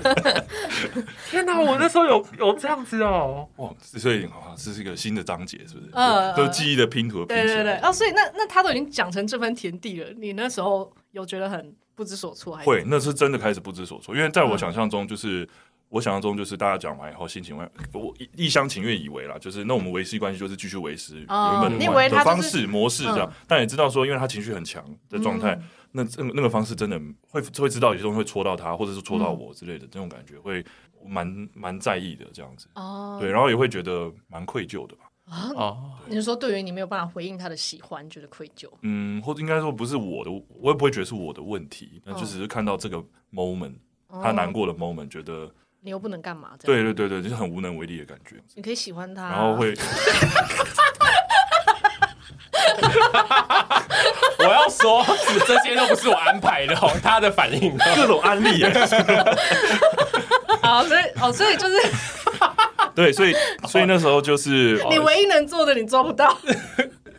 Speaker 1: 天哪，我那时候有有这样子哦，
Speaker 3: 哇，所以啊，这是一个新的章节，是不是？嗯，都记忆的拼图，
Speaker 2: 对对对。哦，所以那那他都已经讲成这番田地了，你那时候有觉得很？不知所措，还
Speaker 3: 会那是真的开始不知所措，因为在我想象中，就是、嗯、我想象中就是大家讲完以后，心情会我一厢情愿以为啦，就是那我们维系关系就是继续维持原本的方式模式这样，嗯、但也知道说，因为他情绪很强的状态，嗯、那那那个方式真的会会知道有些东西会戳到他，或者是戳到我之类的这种感觉，会蛮蛮在意的这样子，哦，对，然后也会觉得蛮愧疚的吧。啊
Speaker 2: 哦，你是说对于你没有办法回应他的喜欢，觉得愧疚？
Speaker 3: 嗯，或者应该说不是我的，我也不会觉得是我的问题，那就只是看到这个 moment，他难过的 moment，觉得
Speaker 2: 你又不能干嘛？
Speaker 3: 对对对对，就是很无能为力的感觉。
Speaker 2: 你可以喜欢他，
Speaker 3: 然后会，
Speaker 1: 我要说，这些都不是我安排的哦，他的反应，
Speaker 3: 各种案例。
Speaker 2: 好，所以哦，所以就是。
Speaker 3: 对，所以所以那时候就是
Speaker 2: 你唯一能做的，你做不到。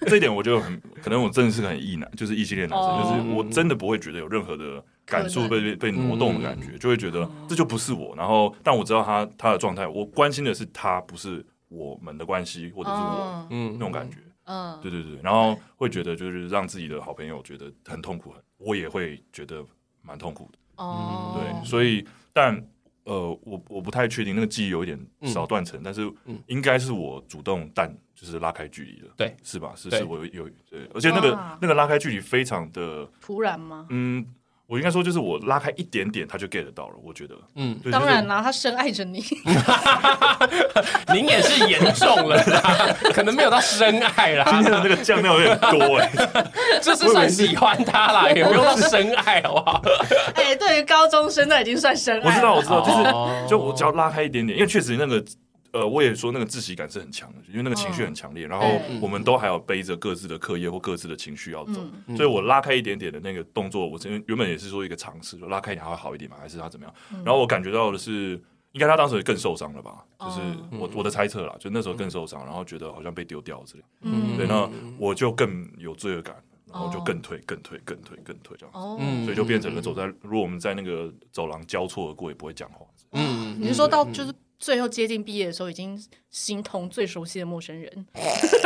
Speaker 3: 这一点我就很可能，我真的是很异男，就是异性恋男生，就是我真的不会觉得有任何的感受被被挪动的感觉，就会觉得这就不是我。然后，但我知道他他的状态，我关心的是他，不是我们的关系，或者是我嗯那种感觉。嗯，对对对，然后会觉得就是让自己的好朋友觉得很痛苦，很我也会觉得蛮痛苦的。哦，对，所以但。呃，我我不太确定那个记忆有一点少断层，但是应该是我主动但就是拉开距离了，
Speaker 1: 对，
Speaker 3: 是吧？是是我有有对，而且那个那个拉开距离非常的
Speaker 2: 突然吗？
Speaker 3: 嗯，我应该说就是我拉开一点点，他就 get 到了，我觉得，嗯，
Speaker 2: 当然啦，他深爱着你，
Speaker 1: 您也是严重了，可能没有到深爱啦，
Speaker 3: 今天的那个酱料有点多哎，
Speaker 1: 就是算喜欢他啦，也不用到深爱好不好？
Speaker 2: 哎，对于高中生那已经算深爱，
Speaker 3: 我知道我知道，就是就我只要拉开一点点，因为确实那个。呃，我也说那个窒息感是很强的，因为那个情绪很强烈，然后我们都还要背着各自的课业或各自的情绪要走，所以我拉开一点点的那个动作，我原原本也是说一个尝试，就拉开一点还会好一点嘛，还是他怎么样？然后我感觉到的是，应该他当时更受伤了吧？就是我我的猜测啦，就那时候更受伤，然后觉得好像被丢掉之类，嗯，对，那我就更有罪恶感，然后就更退、更退、更退、更退这样子，所以就变成了走在如果我们在那个走廊交错而过，也不会讲话。
Speaker 2: 嗯，你是说到就是。最后接近毕业的时候，已经形同最熟悉的陌生人，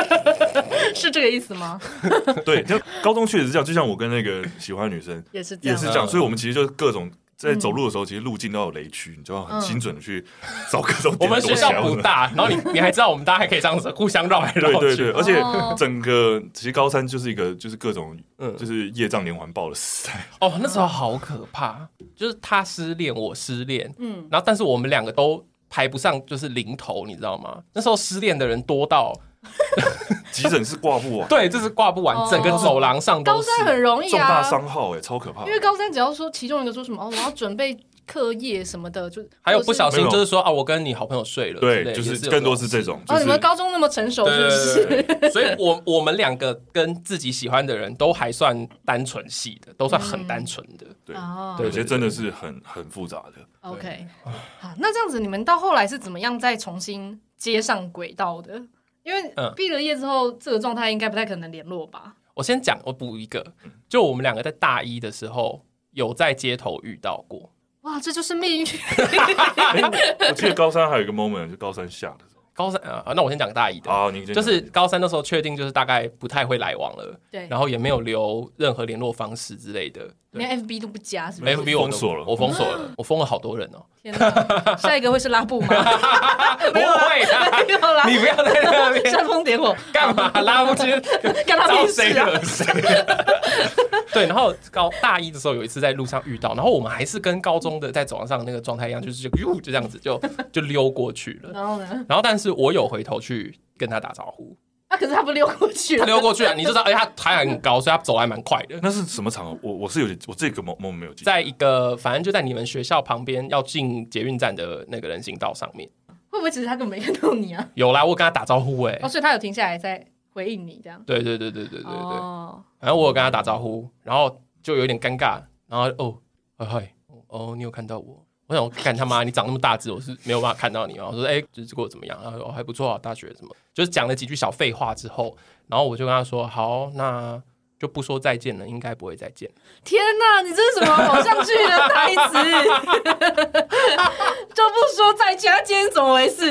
Speaker 2: 是这个意思吗？
Speaker 3: 对，就高中确实是这样，就像我跟那个喜欢的女生
Speaker 2: 也 是
Speaker 3: 也是这样，所以我们其实就各种。在走路的时候，其实路径都有雷区，你就要很精准的去找各种。
Speaker 1: 我们学校不大，然后你你还知道我们大家还可以这样子互相绕来绕去。
Speaker 3: 对对对，而且整个其实高三就是一个就是各种嗯就是业障连环爆的时代。
Speaker 1: 哦，那时候好可怕，就是他失恋，我失恋，嗯，然后但是我们两个都排不上就是零头，你知道吗？那时候失恋的人多到。
Speaker 3: 急诊 是挂不完，
Speaker 1: 对，这是挂不完，整个走廊上都是。
Speaker 2: 高三很容易啊，
Speaker 3: 重大伤号哎，超可怕。
Speaker 2: 因为高三只要说其中一个说什么哦，我要准备课业什么的，就
Speaker 1: 还有不小心就是说啊，我跟你好朋友睡了，
Speaker 3: 对，就是更多是这种。
Speaker 2: 哦，你们高中那么成熟，是不是？
Speaker 1: 所以我我们两个跟自己喜欢的人都还算单纯系的，都算很单纯的。对，
Speaker 3: 有些真的是很很复杂的。
Speaker 2: OK，好，那这样子你们到后来是怎么样再重新接上轨道的？因为毕了业之后，嗯、这个状态应该不太可能联络吧？
Speaker 1: 我先讲，我补一个，就我们两个在大一的时候有在街头遇到过。
Speaker 2: 哇，这就是命运、
Speaker 3: 欸！我记得高三还有一个 moment，就高三下的时候。
Speaker 1: 高三啊，那我先讲大一的啊，你就是高三的时候确定就是大概不太会来往了，对，然后也没有留任何联络方式之类的，
Speaker 2: 连 FB 都不加，是不是
Speaker 1: ？FB 我封锁了，我封锁了，我封了好多人哦。
Speaker 2: 天哪，下一个会是拉布吗？
Speaker 1: 不会的，你不要在那边
Speaker 2: 煽风点火
Speaker 1: 干嘛？拉布其实 干他招谁惹谁？对，然后高大一的时候有一次在路上遇到，然后我们还是跟高中的在走廊上那个状态一样，就是就哟就这样子就就溜过去了。然后呢？然后但是我有回头去跟他打招呼。
Speaker 2: 啊，可是他不溜过去，
Speaker 1: 他溜过去啊，你就知道，哎，他他还很高，所以他走还蛮快的。
Speaker 3: 那是什么场合？我我是有点我这个梦梦没有记。
Speaker 1: 在一个反正就在你们学校旁边要进捷运站的那个人行道上面。
Speaker 2: 会不会其实他根本没看到你啊？
Speaker 1: 有啦，我跟他打招呼哎。
Speaker 2: 哦，所以他有停下来在回应你这样。
Speaker 1: 对对对对对对对。哦。反正我有跟他打招呼，然后。就有点尴尬，然后哦嗨，嗨，哦，你有看到我？我想看他妈，你长那么大只，我是没有办法看到你啊。我说，哎，就是过得怎么样？然后说还不错啊，大学什么，就是讲了几句小废话之后，然后我就跟他说，好，那。就不说再见了，应该不会再见。
Speaker 2: 天哪，你这是什么偶像剧的台词？就不说再见，他今天怎么回事？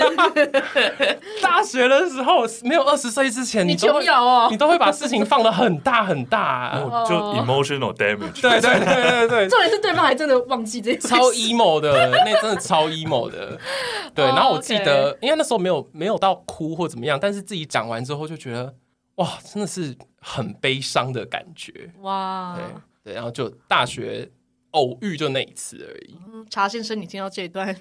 Speaker 1: 大学的时候没有二十岁之前，
Speaker 2: 你都有哦，
Speaker 1: 你都会把事情放的很大很大，啊，
Speaker 3: 就 emotional damage。
Speaker 1: 对对对对对，
Speaker 2: 重点是对方还真的忘记这件事，
Speaker 1: 超 emo 的，那真的超 emo 的。对，然后我记得，因为那时候没有没有到哭或怎么样，但是自己讲完之后就觉得。哇，真的是很悲伤的感觉哇！对对，然后就大学偶遇就那一次而已。
Speaker 2: 查先生，你听到这一段，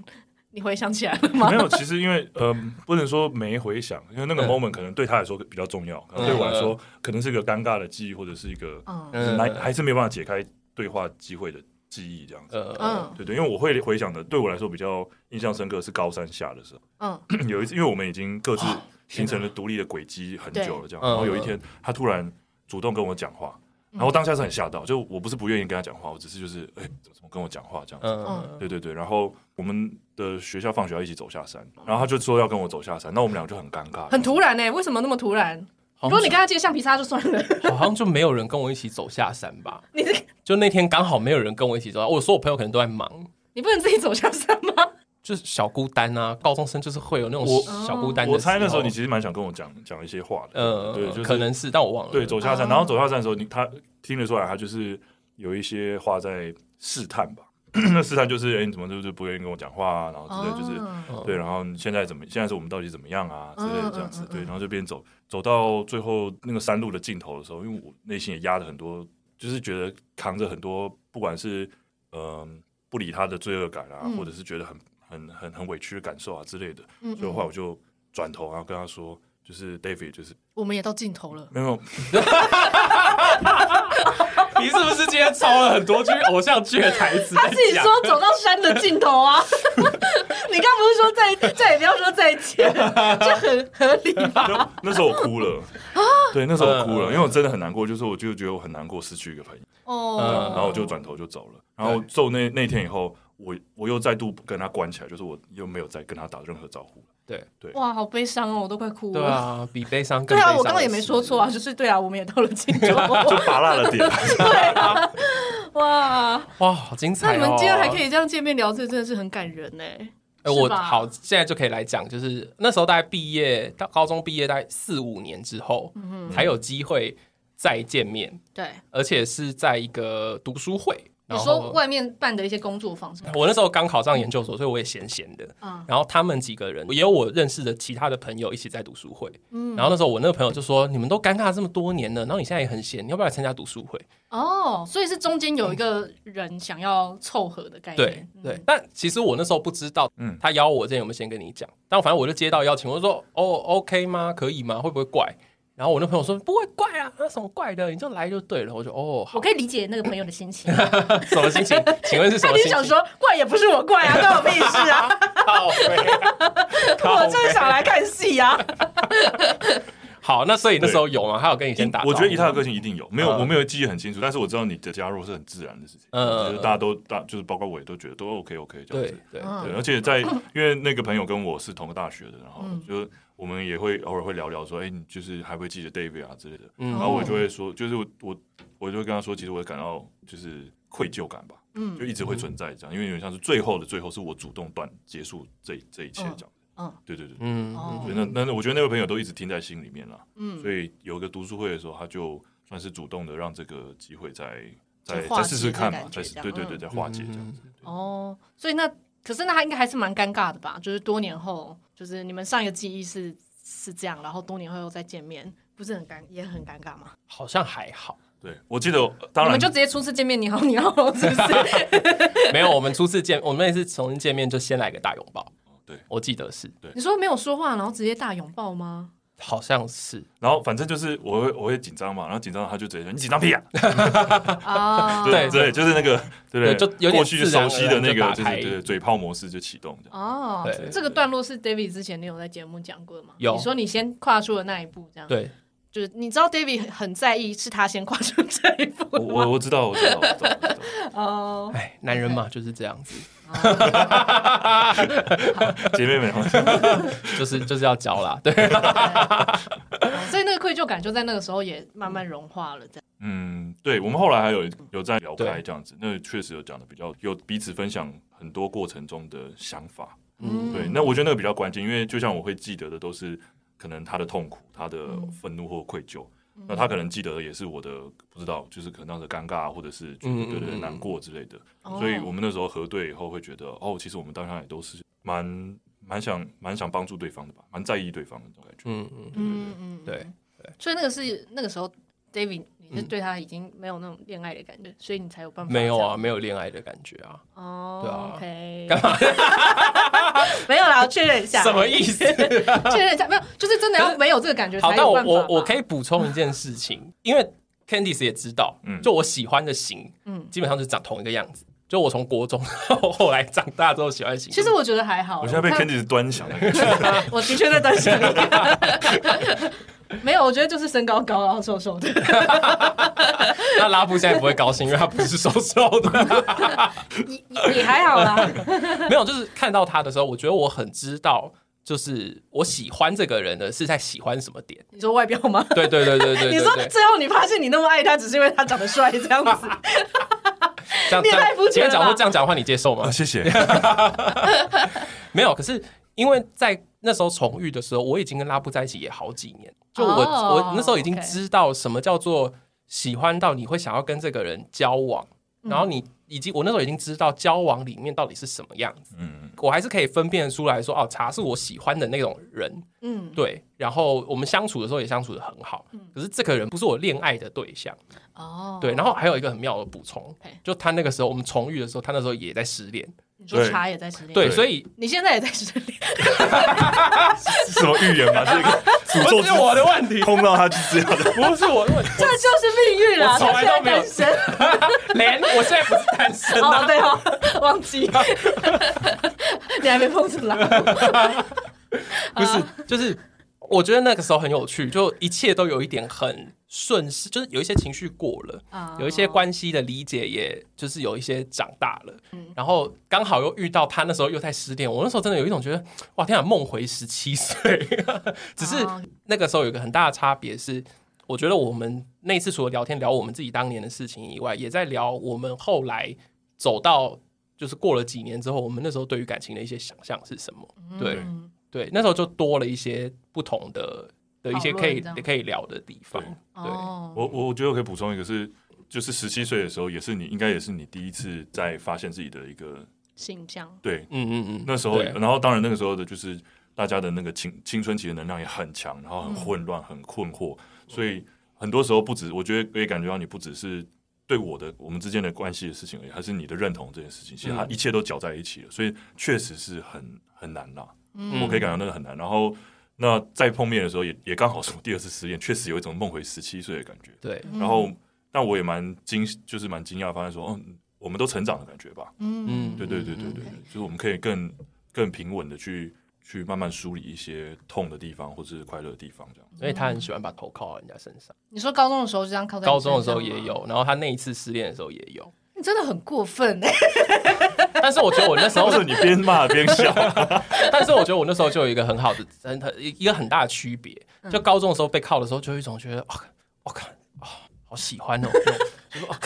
Speaker 2: 你回想起来了吗？
Speaker 3: 没有，其实因为呃，不能说没回想，因为那个 moment 可能对他来说比较重要，可能对我来说可能是一个尴尬的记忆，或者是一个嗯，还还是没办法解开对话机会的记忆这样子。嗯，对对，因为我会回想的，对我来说比较印象深刻是高三下的时候。嗯，有一次，因为我们已经各自。形成了独立的轨迹很久了，这样。然后有一天，他突然主动跟我讲话，然后当下是很吓到，就我不是不愿意跟他讲话，我只是就是哎，怎么跟我讲话这样子？对对对。然后我们的学校放学要一起走下山，然后他就说要跟我走下山，那我们俩就很尴尬，
Speaker 2: 很突然呢？为什么那么突然？如果你跟他借橡皮擦就算了，
Speaker 1: 好像就没有人跟我一起走下山吧？你就那天刚好没有人跟我一起走，我说我朋友可能都在忙，
Speaker 2: 你不能自己走下山吗？
Speaker 1: 就是小孤单啊，高中生就是会有那种小孤单。
Speaker 3: 我猜那时候你其实蛮想跟我讲讲一些话的，嗯，对，就是
Speaker 1: 可能是，但我忘了。
Speaker 3: 对，走下山，然后走下山的时候，你他听得出来，他就是有一些话在试探吧。那试探就是，哎，你怎么就是不愿意跟我讲话啊？然后之类，就是对，然后现在怎么？现在是我们到底怎么样啊？之类的这样子，对，然后就边走走到最后那个山路的尽头的时候，因为我内心也压了很多，就是觉得扛着很多，不管是嗯不理他的罪恶感啊，或者是觉得很。很很很委屈的感受啊之类的，嗯嗯，所以后来我就转头，然后跟他说，就是 David，就是
Speaker 2: 我们也到尽头了。
Speaker 3: 没有，
Speaker 1: 你是不是今天抄了很多句偶像剧的台词？
Speaker 2: 他自己说走到山的尽头啊！你刚不是说再再也不要说再见，就很合理吧？
Speaker 3: 那时候我哭了对，那时候我哭了，因为我真的很难过，就是我就觉得我很难过，失去一个朋友。哦，然后我就转头就走了。然后就那那天以后。我我又再度跟他关起来，就是我又没有再跟他打任何招呼。
Speaker 1: 对对，
Speaker 2: 哇，好悲伤哦，我都快哭了。
Speaker 1: 对啊，比悲伤更
Speaker 2: 对啊，我刚刚也没说错啊，就是对啊，我们也到了尽头，
Speaker 3: 就拔辣了点。
Speaker 2: 对啊，哇
Speaker 1: 哇，好精彩！
Speaker 2: 那你们今天还可以这样见面聊，这真的是很感人呢。
Speaker 1: 哎，我好，现在就可以来讲，就是那时候大概毕业到高中毕业大概四五年之后，嗯、才有机会再见面。
Speaker 2: 对，
Speaker 1: 而且是在一个读书会。
Speaker 2: 你说外面办的一些工作坊，
Speaker 1: 我那时候刚考上研究所，所以我也闲闲的。嗯，然后他们几个人也有我认识的其他的朋友一起在读书会。嗯，然后那时候我那个朋友就说：“你们都尴尬这么多年了，然后你现在也很闲，你要不要来参加读书会？”
Speaker 2: 哦，所以是中间有一个人想要凑合的概念。
Speaker 1: 对对，但其实我那时候不知道，嗯，他邀我之前有没有先跟你讲？但反正我就接到邀请，我就说：“哦，OK 吗？可以吗？会不会怪？”然后我那朋友说不会怪啊，那什么怪的，你就来就对了。我就哦，
Speaker 2: 我可以理解那个朋友的心情。
Speaker 1: 什么心情？请问是什么心情？
Speaker 2: 你想说怪也不是我怪啊，关我屁事啊！我就是想来看戏啊。
Speaker 1: 好，那所以那时候有吗？他有跟你先打？
Speaker 3: 我觉得以他的个性一定有，没有我没有记忆很清楚，但是我知道你的加入是很自然的事情。嗯，就是大家都大，就是包括我也都觉得都 OK OK 这样子。对对，而且在因为那个朋友跟我是同个大学的，然后就。我们也会偶尔会聊聊说，哎，你就是还会记得 David 啊之类的，嗯、然后我就会说，就是我我我就会跟他说，其实我感到就是愧疚感吧，嗯，就一直会存在这样，因为有点像是最后的最后是我主动断结束这这一切这样，嗯，对对对，嗯，所以那那我觉得那位朋友都一直听在心里面了，嗯，所以有个读书会的时候，他就算是主动的让这个机会再再再试试看嘛，再对对对，再化解这样子。
Speaker 2: 哦，所以那。可是那他应该还是蛮尴尬的吧？就是多年后，就是你们上一个记忆是是这样，然后多年后又再见面，不是很尴也很尴尬吗？
Speaker 1: 好像还好。
Speaker 3: 对，我记得，当然
Speaker 2: 我们就直接初次见面，你好，你好，是不是？
Speaker 1: 没有，我们初次见，我们也是重新见面就先来个大拥抱。
Speaker 3: 对，
Speaker 1: 我记得是。
Speaker 3: 对，
Speaker 2: 你说没有说话，然后直接大拥抱吗？
Speaker 1: 好像是，
Speaker 3: 然后反正就是我会我会紧张嘛，然后紧张他就直接说，你紧张屁啊！
Speaker 2: 啊，
Speaker 3: 对对，就是那个对对，就有点过去熟悉的那个，就是对嘴炮模式就启动。
Speaker 2: 哦，这个段落是 David 之前你有在节目讲过吗？有，你说你先跨出了那一步，这样。对，就是你知道 David 很在意是他先跨出这一步。
Speaker 3: 我我知道，我知道，我知道。
Speaker 1: 哦，哎，男人嘛就是这样子。
Speaker 3: 姐妹们，
Speaker 1: 就是就是要教啦，对。
Speaker 2: 所以那个愧疚感就在那个时候也慢慢融化了，这样。
Speaker 3: 嗯，对，我们后来还有有在聊开这样子，那确实有讲的比较有彼此分享很多过程中的想法。嗯，对，那我觉得那个比较关键，因为就像我会记得的都是可能他的痛苦、他的愤怒或愧疚。那他可能记得的也是我的不知道，就是可能当时尴尬，或者是觉得对对难过之类的。所以我们那时候核对以后会觉得，哦，其实我们当下也都是蛮蛮想蛮想帮助对方的吧，蛮在意对方的那种感觉。嗯嗯
Speaker 1: 嗯嗯，对对。
Speaker 2: 所以那个是那个时候，David。你是对他已经没有那种恋爱的感觉，所以你才有办法。
Speaker 1: 没有啊，没有恋爱的感觉啊。
Speaker 2: 哦，
Speaker 1: 对啊。
Speaker 2: OK，干嘛？没有啦，确认一下。
Speaker 1: 什么意思？确
Speaker 2: 认一下，没有，就是真的要没有这个感觉才有办法。好，
Speaker 1: 那我我我可以补充一件事情，因为 Candice 也知道，嗯，就我喜欢的型，嗯，基本上是长同一个样子。就我从国中后来长大之后喜欢的型，
Speaker 2: 其实我觉得还好。
Speaker 3: 我现在被 Candice 端详了，
Speaker 2: 我的确在端详。没有，我觉得就是身高高，然后瘦瘦的。
Speaker 1: 那拉布现在不会高兴，因为他不是瘦瘦的。
Speaker 2: 你你还好啦。
Speaker 1: 没有，就是看到他的时候，我觉得我很知道，就是我喜欢这个人的是在喜欢什么点。
Speaker 2: 你说外表吗？
Speaker 1: 对对对对对。
Speaker 2: 你说最后你发现你那么爱他，只是因为他长得帅这样子。
Speaker 1: 这样这样，今天讲说这样讲的话，你接受吗？
Speaker 3: 谢谢。
Speaker 1: 没有，可是因为在。那时候重遇的时候，我已经跟拉布在一起也好几年，就我、oh, 我那时候已经知道什么叫做喜欢到你会想要跟这个人交往，嗯、然后你已经我那时候已经知道交往里面到底是什么样子，嗯，我还是可以分辨出来说，哦，茶是我喜欢的那种人，嗯，对，然后我们相处的时候也相处的很好，嗯、可是这个人不是我恋爱的对象，哦，对，然后还有一个很妙的补充，就他那个时候我们重遇的时候，他那时候也在失恋。
Speaker 2: 你说茶也在失恋，
Speaker 1: 对，所以
Speaker 2: 你现在也在失恋，
Speaker 3: 什么预言吗？这个
Speaker 1: 不是我的问题，
Speaker 3: 碰到他就是这样的，
Speaker 1: 不是我的问题，
Speaker 2: 这就是命运啊！
Speaker 1: 从来都没有。单身，连我现在不是单身
Speaker 2: 哦，对哦，忘记，你还没碰出来，
Speaker 1: 不是，就是我觉得那个时候很有趣，就一切都有一点很。顺势就是有一些情绪过了，oh. 有一些关系的理解，也就是有一些长大了，嗯、然后刚好又遇到他那时候又在失恋，我那时候真的有一种觉得哇天啊，梦回十七岁，只是那个时候有一个很大的差别是，我觉得我们那一次除了聊天聊我们自己当年的事情以外，也在聊我们后来走到就是过了几年之后，我们那时候对于感情的一些想象是什么？对对，那时候就多了一些不同的的一些可以可以聊的地方。对，
Speaker 3: 我我我觉得我可以补充一个是，就是十七岁的时候，也是你应该也是你第一次在发现自己的一个
Speaker 2: 形象。
Speaker 3: 对，
Speaker 1: 嗯嗯嗯，
Speaker 3: 那时候，然后当然那个时候的就是大家的那个青青春期的能量也很强，然后很混乱，很困惑，所以很多时候不止，我觉得可以感觉到你不只是。对我的我们之间的关系的事情而已，还是你的认同这件事情，其实它一切都搅在一起了，所以确实是很很难啦。嗯，我可以感觉到那个很难。然后那再碰面的时候也，也也刚好是我第二次失恋，确实有一种梦回十七岁的感觉。
Speaker 1: 对，
Speaker 3: 然后但我也蛮惊，就是蛮惊讶，发现说，嗯，我们都成长的感觉吧。嗯嗯，对对对对对，就是我们可以更更平稳的去。去慢慢梳理一些痛的地方，或者是快乐的地方，这样。
Speaker 1: 所以他很喜欢把头靠到人家身上。
Speaker 2: 你说高中的时候就这样靠在？
Speaker 1: 高中的时候也有，然后他那一次失恋的时候也有。
Speaker 2: 你真的很过分哎！
Speaker 1: 但是我觉得我那时候
Speaker 3: 是你边骂边笑。
Speaker 1: 但是我觉得我那时候就有一个很好的、很很一个很大的区别。就高中的时候被靠的时候，就有一种觉得啊，我靠哦，好喜欢哦。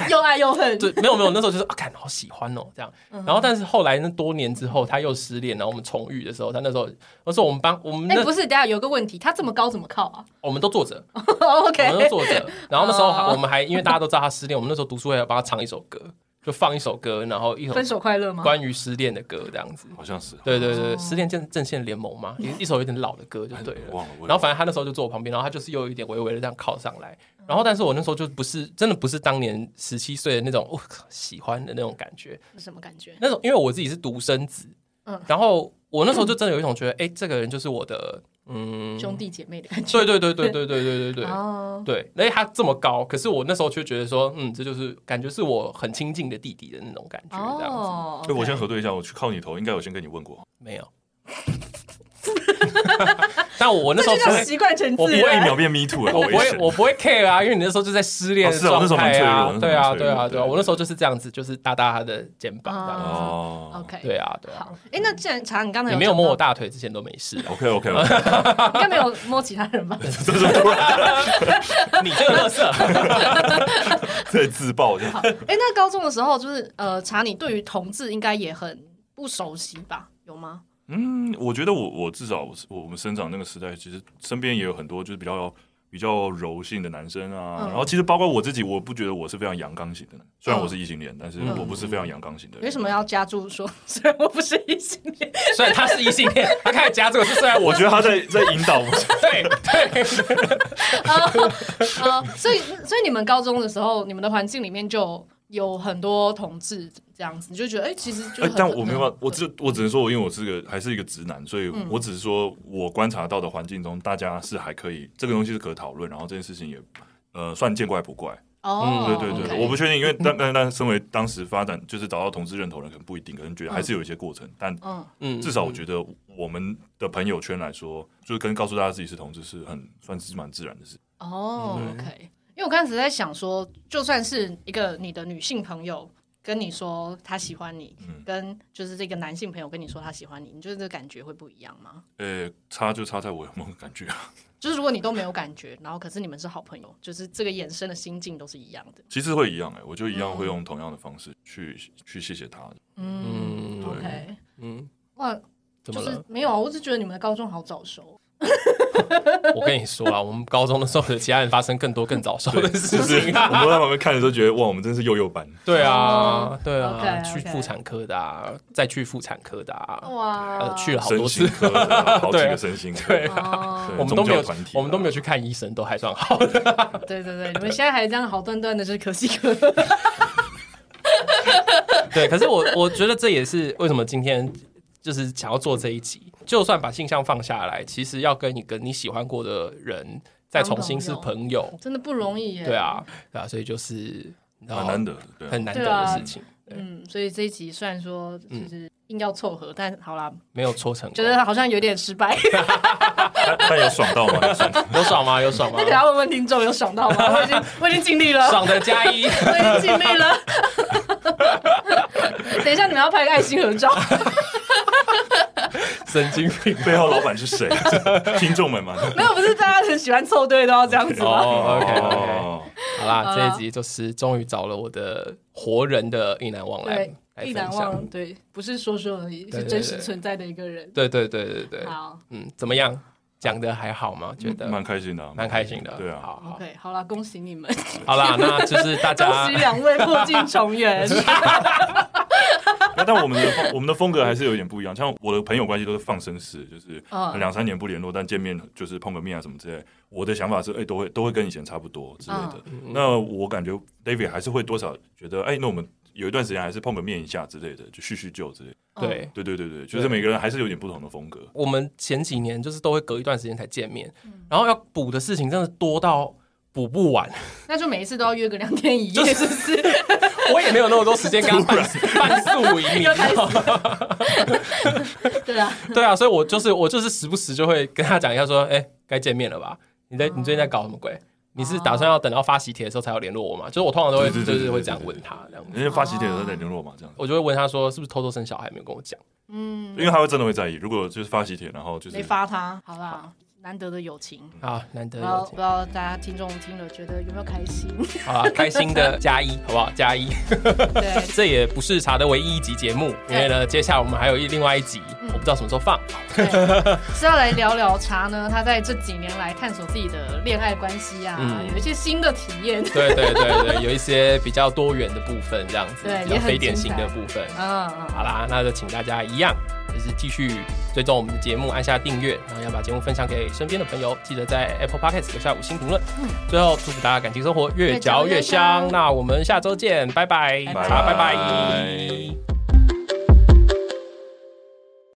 Speaker 2: 又爱又恨，
Speaker 1: 对，没有没有，那时候就是啊，看好喜欢哦，这样。然后，但是后来那多年之后，他又失恋，然后我们重遇的时候，他那时候，我说我们班我们
Speaker 2: 哎，不是，等下有个问题，他这么高怎么靠啊？
Speaker 1: 我们都坐着，
Speaker 2: OK，
Speaker 1: 我们都坐着。然后那时候我们还因为大家都知道他失恋，我们那时候读书会要帮他唱一首歌，就放一首歌，然后一首
Speaker 2: 分手快乐吗？
Speaker 1: 关于失恋的歌这样子，
Speaker 3: 好像是。
Speaker 1: 对对对，失恋阵阵线联盟嘛，一一首有点老的歌就对了。然后反正他那时候就坐我旁边，然后他就是又有一点微微的这样靠上来。然后，但是我那时候就不是真的不是当年十七岁的那种哦喜欢的那种感觉。
Speaker 2: 什么感觉？
Speaker 1: 那种因为我自己是独生子，嗯，然后我那时候就真的有一种觉得，哎，这个人就是我的嗯
Speaker 2: 兄弟姐妹的感觉。
Speaker 1: 对对对对对对对对对。哦。对，哎他这么高，可是我那时候却觉得说，嗯，这就是感觉是我很亲近的弟弟的那种感觉，这样子。哦。
Speaker 3: 我先核对一下，我去靠你头，应该有先跟你问过。
Speaker 1: 没有。但我那时候
Speaker 2: 习惯成自然，
Speaker 3: 我不会一秒变 me too，
Speaker 1: 我不会，我不会 care 啊，因为你那时候就在失恋的状态啊，对啊，对啊，对啊，我那时候就是这样子，就是搭搭他的肩膀这样子。
Speaker 2: 哦，OK，
Speaker 1: 对啊，对啊。
Speaker 2: 好，哎，那既然查你刚才
Speaker 1: 你没有摸我大腿之前都没事
Speaker 3: ，OK，OK，
Speaker 2: 应该没有摸其他人吧？
Speaker 1: 你这个乐色，
Speaker 3: 在自爆就好。
Speaker 2: 哎，那高中的时候就是呃，查你对于同志应该也很不熟悉吧？有吗？
Speaker 3: 嗯，我觉得我我至少我我们生长那个时代，其实身边也有很多就是比较比较柔性的男生啊。嗯、然后其实包括我自己，我不觉得我是非常阳刚型的。虽然我是异性恋，嗯、但是我不是非常阳刚型的。
Speaker 2: 为什么要加注说？虽然我不是异性恋，
Speaker 1: 虽然他是异性恋，他开始加注是虽然我觉得他在在引导我。对对。
Speaker 2: 啊 所以所以你们高中的时候，你们的环境里面就。有很多同志这样子，你就觉得哎、欸，其实就哎，
Speaker 3: 但我没有办法，我只我只能说，我因为我是个还是一个直男，所以我只是说我观察到的环境中，大家是还可以，这个东西是可讨论，然后这件事情也呃算见怪不怪。哦，对对对，okay 我不确定，因为 但但但身为当时发展就是找到同志认同的人，可能不一定，可能觉得还是有一些过程，嗯、但嗯，至少我觉得我们的朋友圈来说，就是跟告诉大家自己是同志是很算是蛮自然的事。
Speaker 2: 哦对，OK。因为我刚才在想说，就算是一个你的女性朋友跟你说她喜欢你，嗯、跟就是这个男性朋友跟你说他喜欢你，你觉得这个感觉会不一样吗？
Speaker 3: 呃、欸，差就差在我有没有感觉啊。
Speaker 2: 就是如果你都没有感觉，然后可是你们是好朋友，就是这个衍生的心境都是一样的。
Speaker 3: 其实会一样哎、欸，我就一样会用同样的方式去、嗯、去谢谢他的。
Speaker 2: 嗯，对，okay、
Speaker 1: 嗯，
Speaker 2: 哇，怎么了？就是没有啊，我是觉得你们的高中好早熟。
Speaker 1: 我跟你说啊，我们高中的时候，有其他人发生更多更早熟的事情。
Speaker 3: 我们在旁边看的时候，觉得哇，我们真是幼幼班。
Speaker 1: 对啊，对啊，去妇产科的啊，再去妇产科的啊，哇，去了好多次，
Speaker 3: 好几个身心科。
Speaker 1: 对啊，我们都没有，我们都没有去看医生，都还算好
Speaker 2: 的。对对对，你们现在还这样好端端的，就是可惜可。
Speaker 1: 对，可是我我觉得这也是为什么今天。就是想要做这一集，就算把性向放下来，其实要跟你跟你喜欢过的人再重新是朋友，
Speaker 2: 真的不容易耶。
Speaker 1: 对啊，对啊，所以就是
Speaker 3: 很难得，
Speaker 1: 很难得的事情。
Speaker 2: 嗯，所以这一集虽然说就是硬要凑合，但好啦，
Speaker 1: 没有凑成，
Speaker 2: 觉得好像有点失败。
Speaker 3: 但有爽到吗？
Speaker 1: 有爽吗？有爽吗？
Speaker 2: 那等下问问听众有爽到吗？我已经我已经尽力了，
Speaker 1: 爽的加一，
Speaker 2: 我已经尽力了。等一下，你们要拍个爱心合照。
Speaker 1: 神经病！
Speaker 3: 背后老板是谁？听众们吗？
Speaker 2: 没有，不是大家很喜欢凑对都要这样子吗
Speaker 1: ？OK OK，好啦，这一集就是终于找了我的活人的意难忘来
Speaker 2: 意难忘，对，不是说说而已，是真实存在的一个人。
Speaker 1: 对对对对对。
Speaker 2: 好，
Speaker 1: 嗯，怎么样？讲的还好吗？觉得
Speaker 3: 蛮开心的，
Speaker 1: 蛮开心的。
Speaker 3: 对啊，
Speaker 1: 好
Speaker 2: ，OK，好了，恭喜你们。
Speaker 1: 好啦，那就是大家
Speaker 2: 恭喜两位破镜 重圆。
Speaker 3: 那但我们的风，我们的风格还是有点不一样。像我的朋友关系都是放生式，就是两三年不联络，但见面就是碰个面啊什么之类。我的想法是，哎，都会都会跟以前差不多之类的。那我感觉 David 还是会多少觉得，哎，那我们。有一段时间还是碰个面一下之类的，就叙叙旧之类的。
Speaker 1: 对
Speaker 3: 对对对对，就是每个人还是有点不同的风格。
Speaker 1: 我们前几年就是都会隔一段时间才见面，然后要补的事情真的多到补不完。
Speaker 2: 那就每一次都要约个两天一夜，是不是？
Speaker 1: 我也没有那么多时间跟他办办 宿营，
Speaker 2: 对啊，
Speaker 1: 对啊，所以我就是我就是时不时就会跟他讲一下，说，哎，该见面了吧？你在你最近在搞什么鬼？你是打算要等到发喜帖的时候才要联络我吗？就是我通常都会就是会这样问他，这样。
Speaker 3: 因为发喜帖的时候再联络嘛，这样。
Speaker 1: 我就会问他说，是不是偷偷生小孩没有跟我讲？
Speaker 2: 嗯，
Speaker 3: 因为他会真的会在意。如果就是发喜帖，然后就是
Speaker 2: 没发他，好啦。难得的友情
Speaker 1: 啊，难得友情，
Speaker 2: 不知道大家听众听了觉得有没有开心？
Speaker 1: 好啊，开心的加一，好不好？加一。
Speaker 2: 对，
Speaker 1: 这也不是茶的唯一一集节目，因为呢，接下来我们还有一另外一集，我不知道什么时候放。
Speaker 2: 是要来聊聊茶呢？他在这几年来探索自己的恋爱关系啊，有一些新的体验。
Speaker 1: 对对对对，有一些比较多元的部分，这样子，
Speaker 2: 对，
Speaker 1: 比较非典型的部分。嗯嗯，好啦，那就请大家一样。就是继续追踪我们的节目，按下订阅，然后要把节目分享给身边的朋友，记得在 Apple Podcast 留下五星评论。嗯，最后祝福大家感情生活越嚼越香。越越香，那我们下周见，拜拜，
Speaker 3: 拜拜。拜拜。